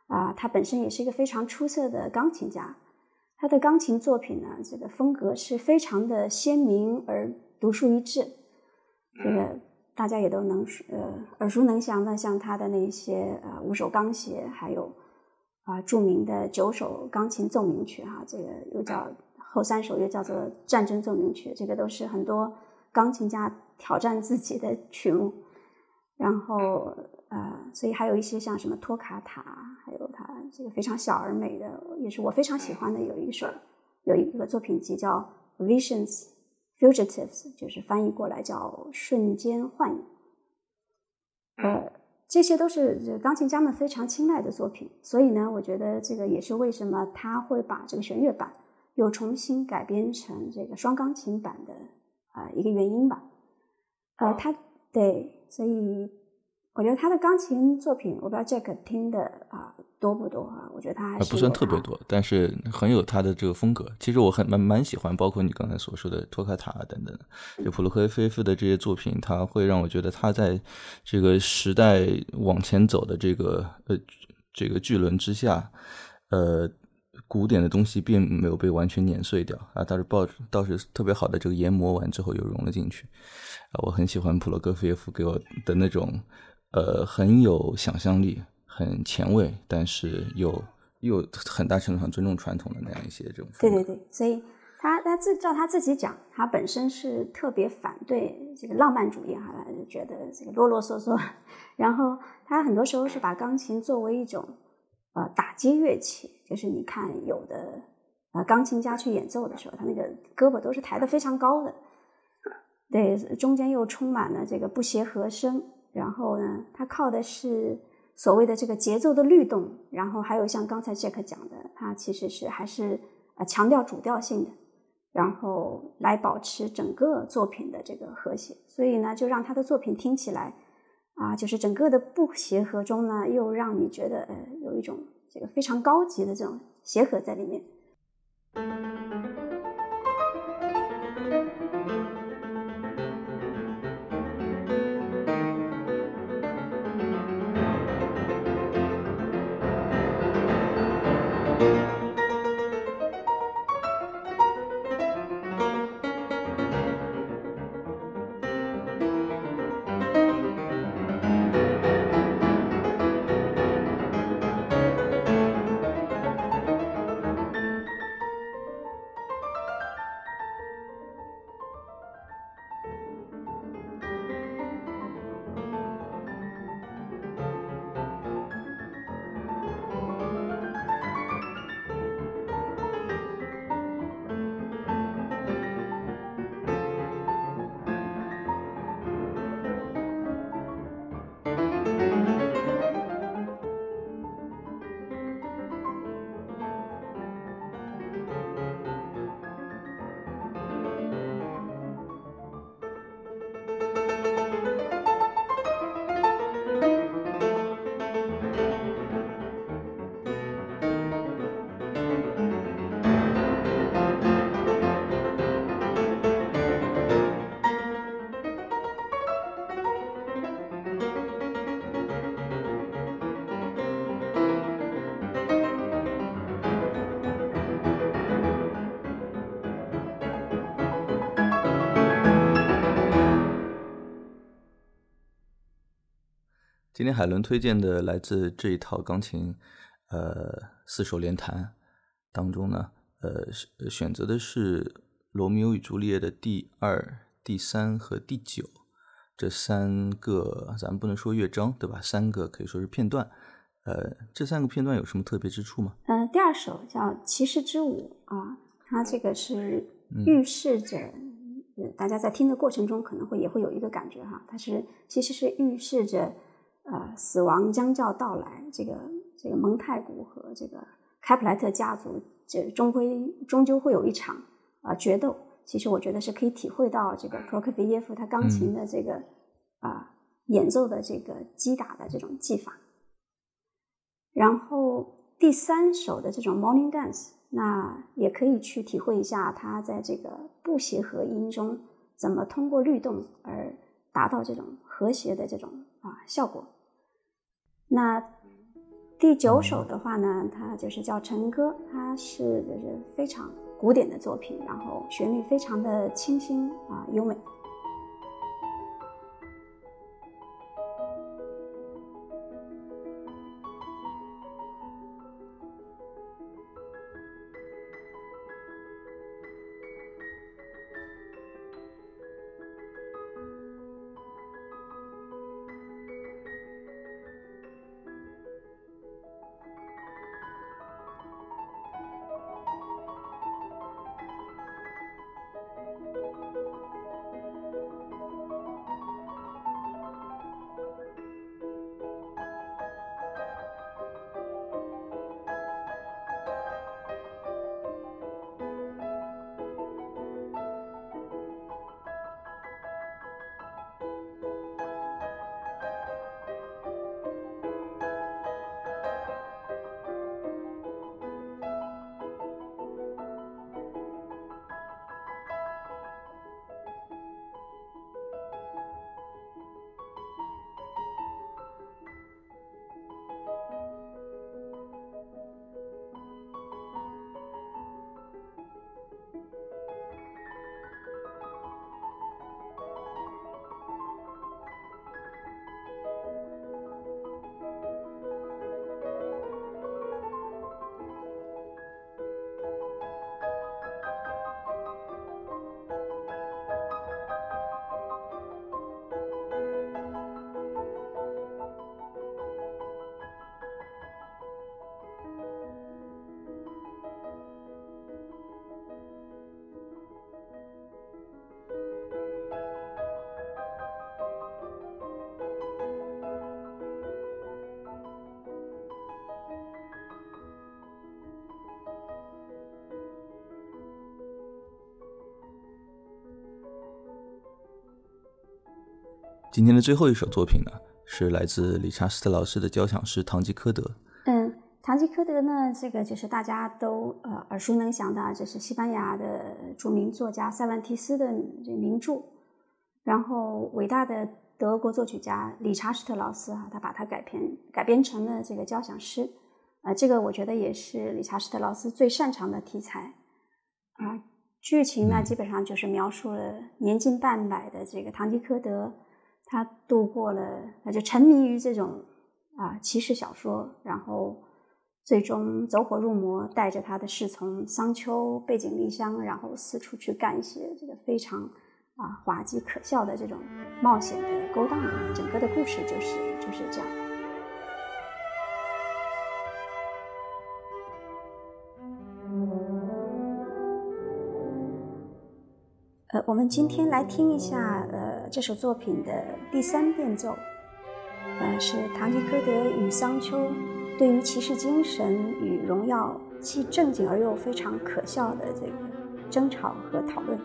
啊，他本身也是一个非常出色的钢琴家。他的钢琴作品呢，这个风格是非常的鲜明而独树一帜。这个大家也都能呃耳熟能详的，像他的那些呃五首钢协，还有啊著名的九首钢琴奏鸣曲哈，这个又叫。后三首又叫做《战争奏鸣曲》，这个都是很多钢琴家挑战自己的曲目。然后，呃，所以还有一些像什么托卡塔，还有他这个非常小而美的，也是我非常喜欢的，有一首有一个作品集叫《Visions Fugitives》，就是翻译过来叫《瞬间幻影》。呃，这些都是钢琴家们非常青睐的作品，所以呢，我觉得这个也是为什么他会把这个弦乐版又重新改编成这个双钢琴版的啊一个原因吧。呃，他对，所以。我觉得他的钢琴作品，我不知道 Jack 听的啊多不多啊？我觉得他还不算特别多，但是很有他的这个风格。其实我很蛮蛮喜欢，包括你刚才所说的托卡塔等等，就普鲁科菲夫的这些作品，他会让我觉得他在这个时代往前走的这个呃这个巨轮之下，呃，古典的东西并没有被完全碾碎掉啊，倒是抱倒是特别好的这个研磨完之后又融了进去啊。我很喜欢普罗戈菲耶夫给我的那种。呃，很有想象力，很前卫，但是又又很大程度上尊重传统的那样一些这种。对对对，所以他他自照他自己讲，他本身是特别反对这个浪漫主义哈，他就觉得这个啰啰嗦嗦。然后他很多时候是把钢琴作为一种呃打击乐器，就是你看有的呃钢琴家去演奏的时候，他那个胳膊都是抬得非常高的，对，中间又充满了这个不协和声。然后呢，它靠的是所谓的这个节奏的律动，然后还有像刚才 Jack 讲的，它其实是还是呃强调主调性的，然后来保持整个作品的这个和谐。所以呢，就让他的作品听起来啊，就是整个的不协和中呢，又让你觉得呃有一种这个非常高级的这种协和在里面。今天海伦推荐的来自这一套钢琴，呃，四手联弹当中呢，呃，选择的是《罗密欧与朱丽叶》的第二、第三和第九这三个，咱们不能说乐章，对吧？三个可以说是片段。呃，这三个片段有什么特别之处吗？嗯，第二首叫《骑士之舞》啊，它这个是预示着，大家在听的过程中可能会也会有一个感觉哈，它是其实是预示着。呃，死亡将要到来，这个这个蒙太古和这个开普莱特家族，这终归终究会有一场啊决斗。其实我觉得是可以体会到这个普罗科菲耶夫他钢琴的这个啊演奏的这个击打的这种技法。然后第三首的这种 Morning Dance，那也可以去体会一下他在这个不协和音中怎么通过律动而达到这种和谐的这种啊效果。那第九首的话呢，它就是叫《晨歌》，它是就是非常古典的作品，然后旋律非常的清新啊优美。今天的最后一首作品呢，是来自理查斯特劳斯的交响诗《堂吉诃德》。嗯，《堂吉诃德》呢，这个就是大家都呃耳熟能详的，这是西班牙的著名作家塞万提斯的这名著。然后，伟大的德国作曲家理查施特劳斯啊，他把它改编改编成了这个交响诗。呃，这个我觉得也是理查施特劳斯最擅长的题材啊。剧情呢，基本上就是描述了年近半百的这个堂吉诃德，他度过了，他就沉迷于这种啊骑士小说，然后最终走火入魔，带着他的侍从桑丘背井离乡，然后四处去干一些这个非常啊滑稽可笑的这种冒险的勾当。整个的故事就是就是这样。呃，我们今天来听一下，呃，这首作品的第三变奏，呃，是堂吉诃德与桑丘对于骑士精神与荣耀既正经而又非常可笑的这个争吵和讨论。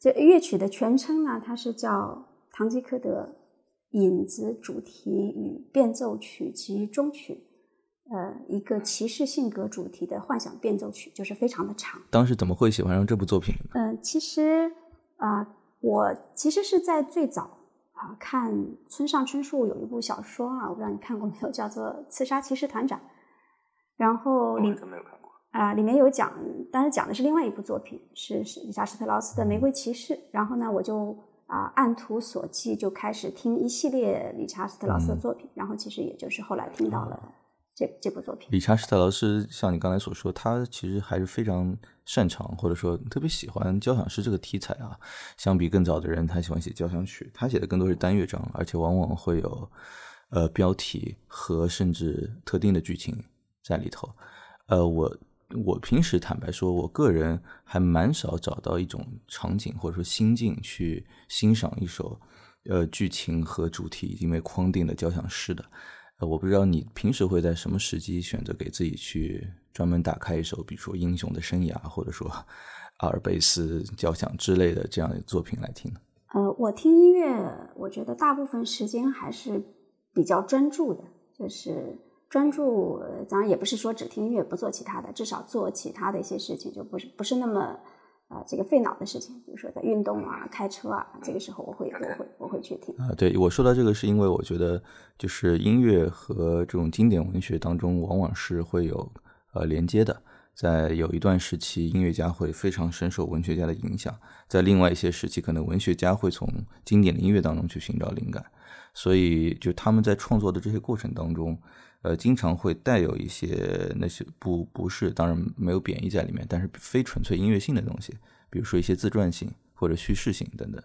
这乐曲的全称呢，它是叫《堂吉诃德引子主题与变奏曲及终曲》，呃，一个骑士性格主题的幻想变奏曲，就是非常的长。当时怎么会喜欢上这部作品？嗯，其实啊，我其实是在最早啊看村上春树有一部小说啊，我不知道你看过没有，叫做《刺杀骑士团长》，然后里没有看过啊，里面有讲，当然讲的是另外一部作品，是是理查施特劳斯的《玫瑰骑士》，然后呢，我就啊按图索骥，就开始听一系列理查施特劳斯的作品，然后其实也就是后来听到了这这部作品。理查施特劳斯像你刚才所说，他其实还是非常擅长或者说特别喜欢交响诗这个题材啊。相比更早的人，他喜欢写交响曲，他写的更多是单乐章，而且往往会有呃标题和甚至特定的剧情在里头。呃，我。我平时坦白说，我个人还蛮少找到一种场景或者说心境去欣赏一首，呃，剧情和主题已经被框定的交响诗的。呃，我不知道你平时会在什么时机选择给自己去专门打开一首，比如说《英雄的生涯》或者说 阿尔卑斯交响之类的这样的作品来听呢？呃，我听音乐，我觉得大部分时间还是比较专注的，就是。专注，当然也不是说只听音乐不做其他的，至少做其他的一些事情，就不是不是那么，呃，这个费脑的事情。比如说在运动啊、开车啊，这个时候我会我会我会去听。啊，对我说到这个，是因为我觉得就是音乐和这种经典文学当中往往是会有呃连接的。在有一段时期，音乐家会非常深受文学家的影响；在另外一些时期，可能文学家会从经典的音乐当中去寻找灵感。所以，就他们在创作的这些过程当中。呃，经常会带有一些那些不不是，当然没有贬义在里面，但是非纯粹音乐性的东西，比如说一些自传性或者叙事性等等，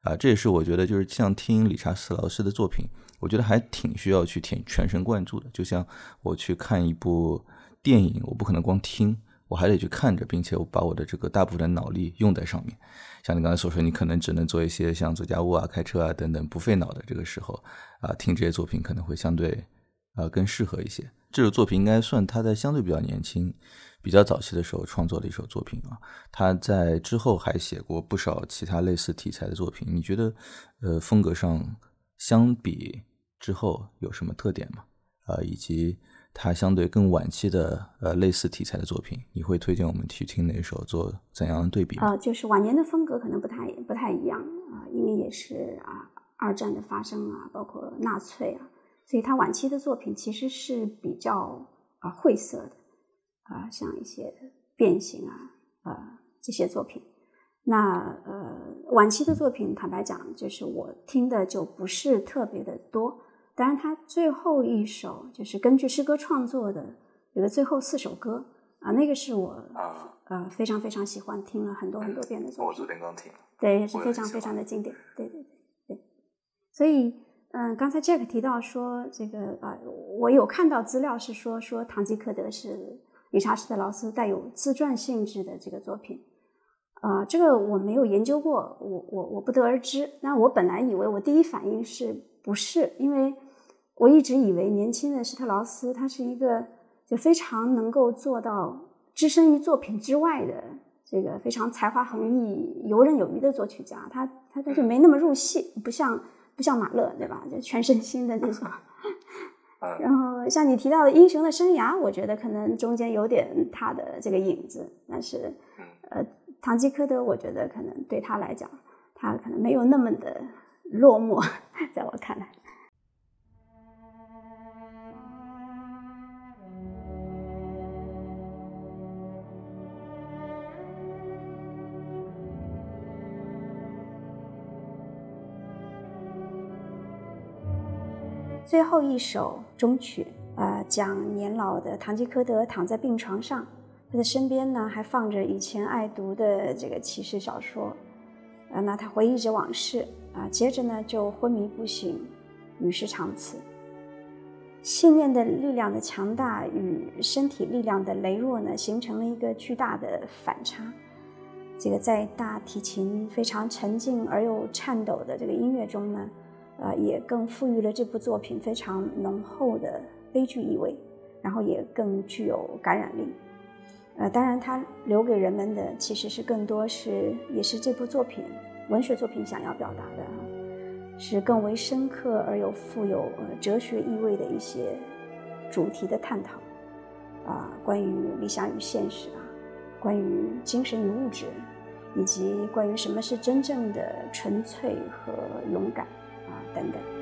啊，这也是我觉得就是像听理查斯劳斯的作品，我觉得还挺需要去全全神贯注的。就像我去看一部电影，我不可能光听，我还得去看着，并且我把我的这个大部分的脑力用在上面。像你刚才所说，你可能只能做一些像做家务啊、开车啊等等不费脑的这个时候，啊，听这些作品可能会相对。啊，更适合一些。这首作品应该算他在相对比较年轻、比较早期的时候创作的一首作品啊。他在之后还写过不少其他类似题材的作品。你觉得，呃，风格上相比之后有什么特点吗？啊，以及他相对更晚期的呃类似题材的作品，你会推荐我们去听哪首做怎样的对比？啊，就是晚年的风格可能不太不太一样啊，因为也是啊二战的发生啊，包括纳粹啊。所以他晚期的作品其实是比较啊晦涩的啊，像一些变形啊啊这些作品。那呃晚期的作品，坦白讲，就是我听的就不是特别的多。当然，他最后一首就是根据诗歌创作的有个最后四首歌啊，那个是我啊呃非常非常喜欢，听了很多很多遍的作品。我昨天刚听了。对，是非常非常的经典。对对对对，所以。嗯，刚才 Jack 提到说，这个啊，我有看到资料是说，说《堂吉诃德》是理查施特劳斯带有自传性质的这个作品，啊，这个我没有研究过，我我我不得而知。那我本来以为，我第一反应是不是？因为我一直以为年轻的施特劳斯他是一个就非常能够做到置身于作品之外的这个非常才华横溢、游刃有余的作曲家，他他他就没那么入戏，不像。不像马勒，对吧？就全身心的那种。然后像你提到的英雄的生涯，我觉得可能中间有点他的这个影子，但是，呃，堂吉诃德，我觉得可能对他来讲，他可能没有那么的落寞，在我看来。最后一首终曲，呃，讲年老的堂吉诃德躺在病床上，他的身边呢还放着以前爱读的这个骑士小说，呃，那他回忆着往事，啊，接着呢就昏迷不醒，与世长辞。信念的力量的强大与身体力量的羸弱呢，形成了一个巨大的反差。这个在大提琴非常沉静而又颤抖的这个音乐中呢。呃，也更赋予了这部作品非常浓厚的悲剧意味，然后也更具有感染力。呃，当然它留给人们的其实是更多是也是这部作品文学作品想要表达的，是更为深刻而又富有哲学意味的一些主题的探讨啊，关于理想与现实啊，关于精神与物质，以及关于什么是真正的纯粹和勇敢啊等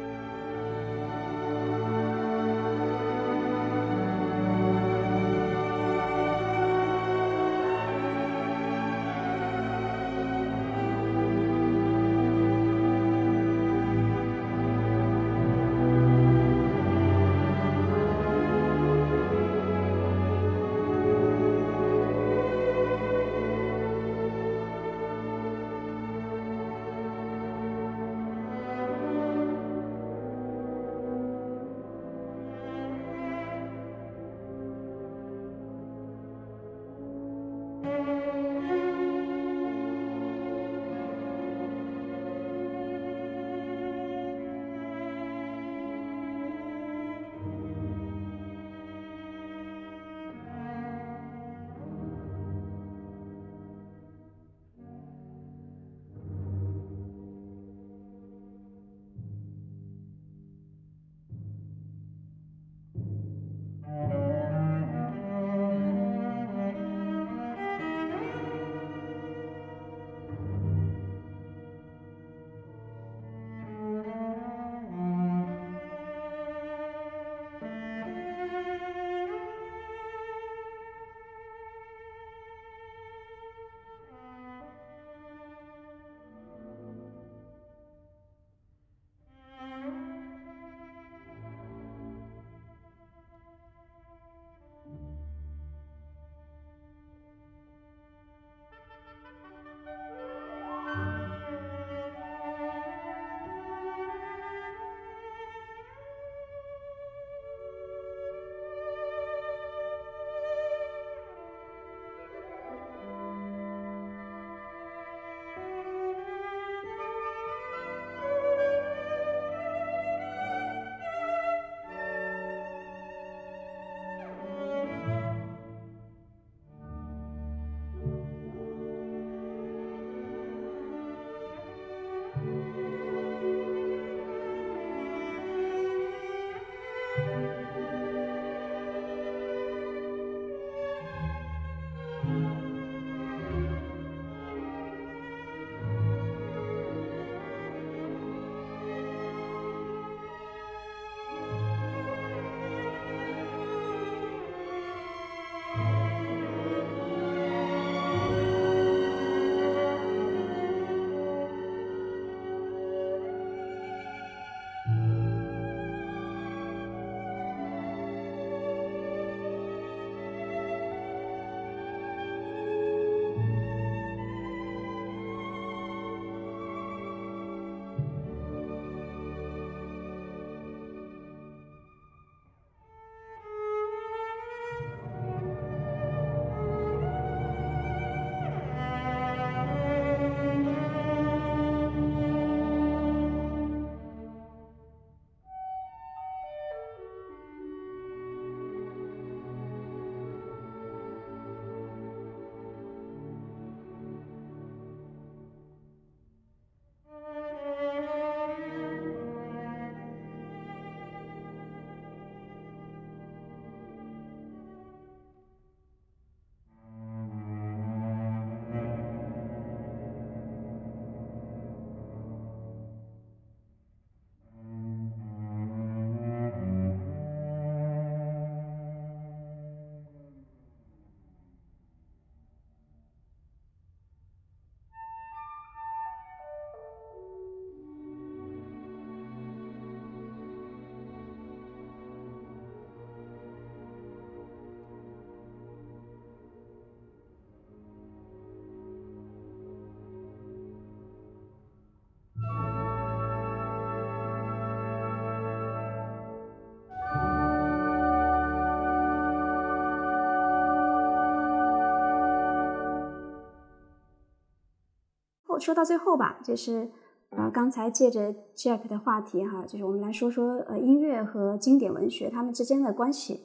说到最后吧，就是呃，刚才借着 Jack 的话题哈，就是我们来说说呃音乐和经典文学他们之间的关系。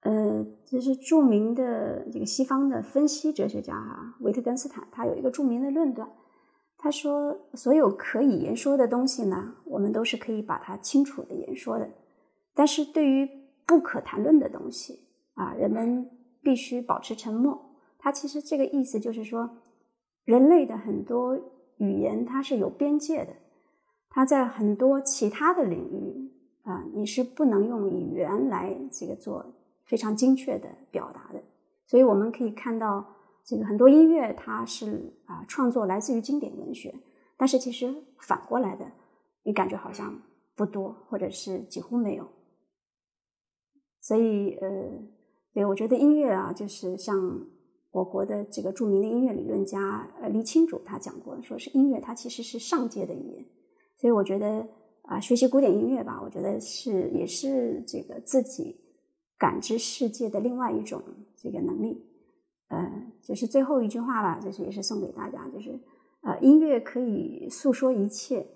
呃，这是著名的这个西方的分析哲学家哈维特根斯坦，他有一个著名的论断，他说所有可以言说的东西呢，我们都是可以把它清楚的言说的，但是对于不可谈论的东西啊，人们必须保持沉默。他其实这个意思就是说，人类的很多语言它是有边界的，它在很多其他的领域啊，你是不能用语言来这个做非常精确的表达的。所以我们可以看到，这个很多音乐它是啊创作来自于经典文学，但是其实反过来的，你感觉好像不多，或者是几乎没有。所以呃，对我觉得音乐啊，就是像。我国的这个著名的音乐理论家呃李清主他讲过，说是音乐它其实是上界的语言，所以我觉得啊学习古典音乐吧，我觉得是也是这个自己感知世界的另外一种这个能力。呃，就是最后一句话吧，就是也是送给大家，就是呃音乐可以诉说一切，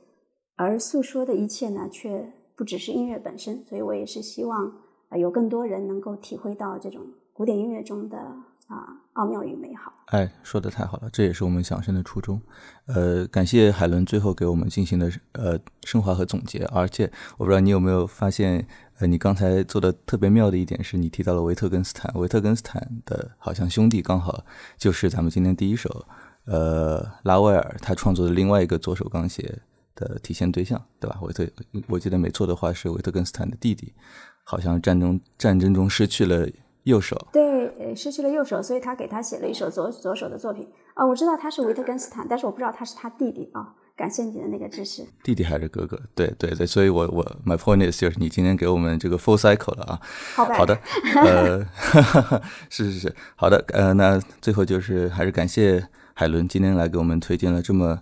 而诉说的一切呢，却不只是音乐本身。所以我也是希望呃有更多人能够体会到这种古典音乐中的。啊，奥妙与美好！哎，说的太好了，这也是我们想声的初衷。呃，感谢海伦最后给我们进行的呃升华和总结。而且我不知道你有没有发现，呃，你刚才做的特别妙的一点是你提到了维特根斯坦，维特根斯坦的好像兄弟刚好就是咱们今天第一首呃拉威尔他创作的另外一个左手钢协的体现对象，对吧？维特，我记得没错的话是维特根斯坦的弟弟，好像战争战争中失去了。右手对，失去了右手，所以他给他写了一首左左手的作品啊。我知道他是维特根斯坦，但是我不知道他是他弟弟啊。感谢你的那个支持，弟弟还是哥哥？对对对，所以我我 my point is 就是你今天给我们这个 full cycle 了啊。好好的，呃，是是是，好的，呃，那最后就是还是感谢海伦今天来给我们推荐了这么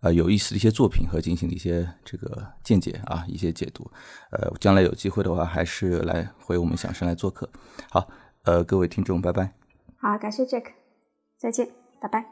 呃有意思的一些作品和进行的一些这个见解啊，一些解读。呃，将来有机会的话，还是来回我们响声来做客。好。呃，各位听众，拜拜。好，感谢 Jack，再见，拜拜。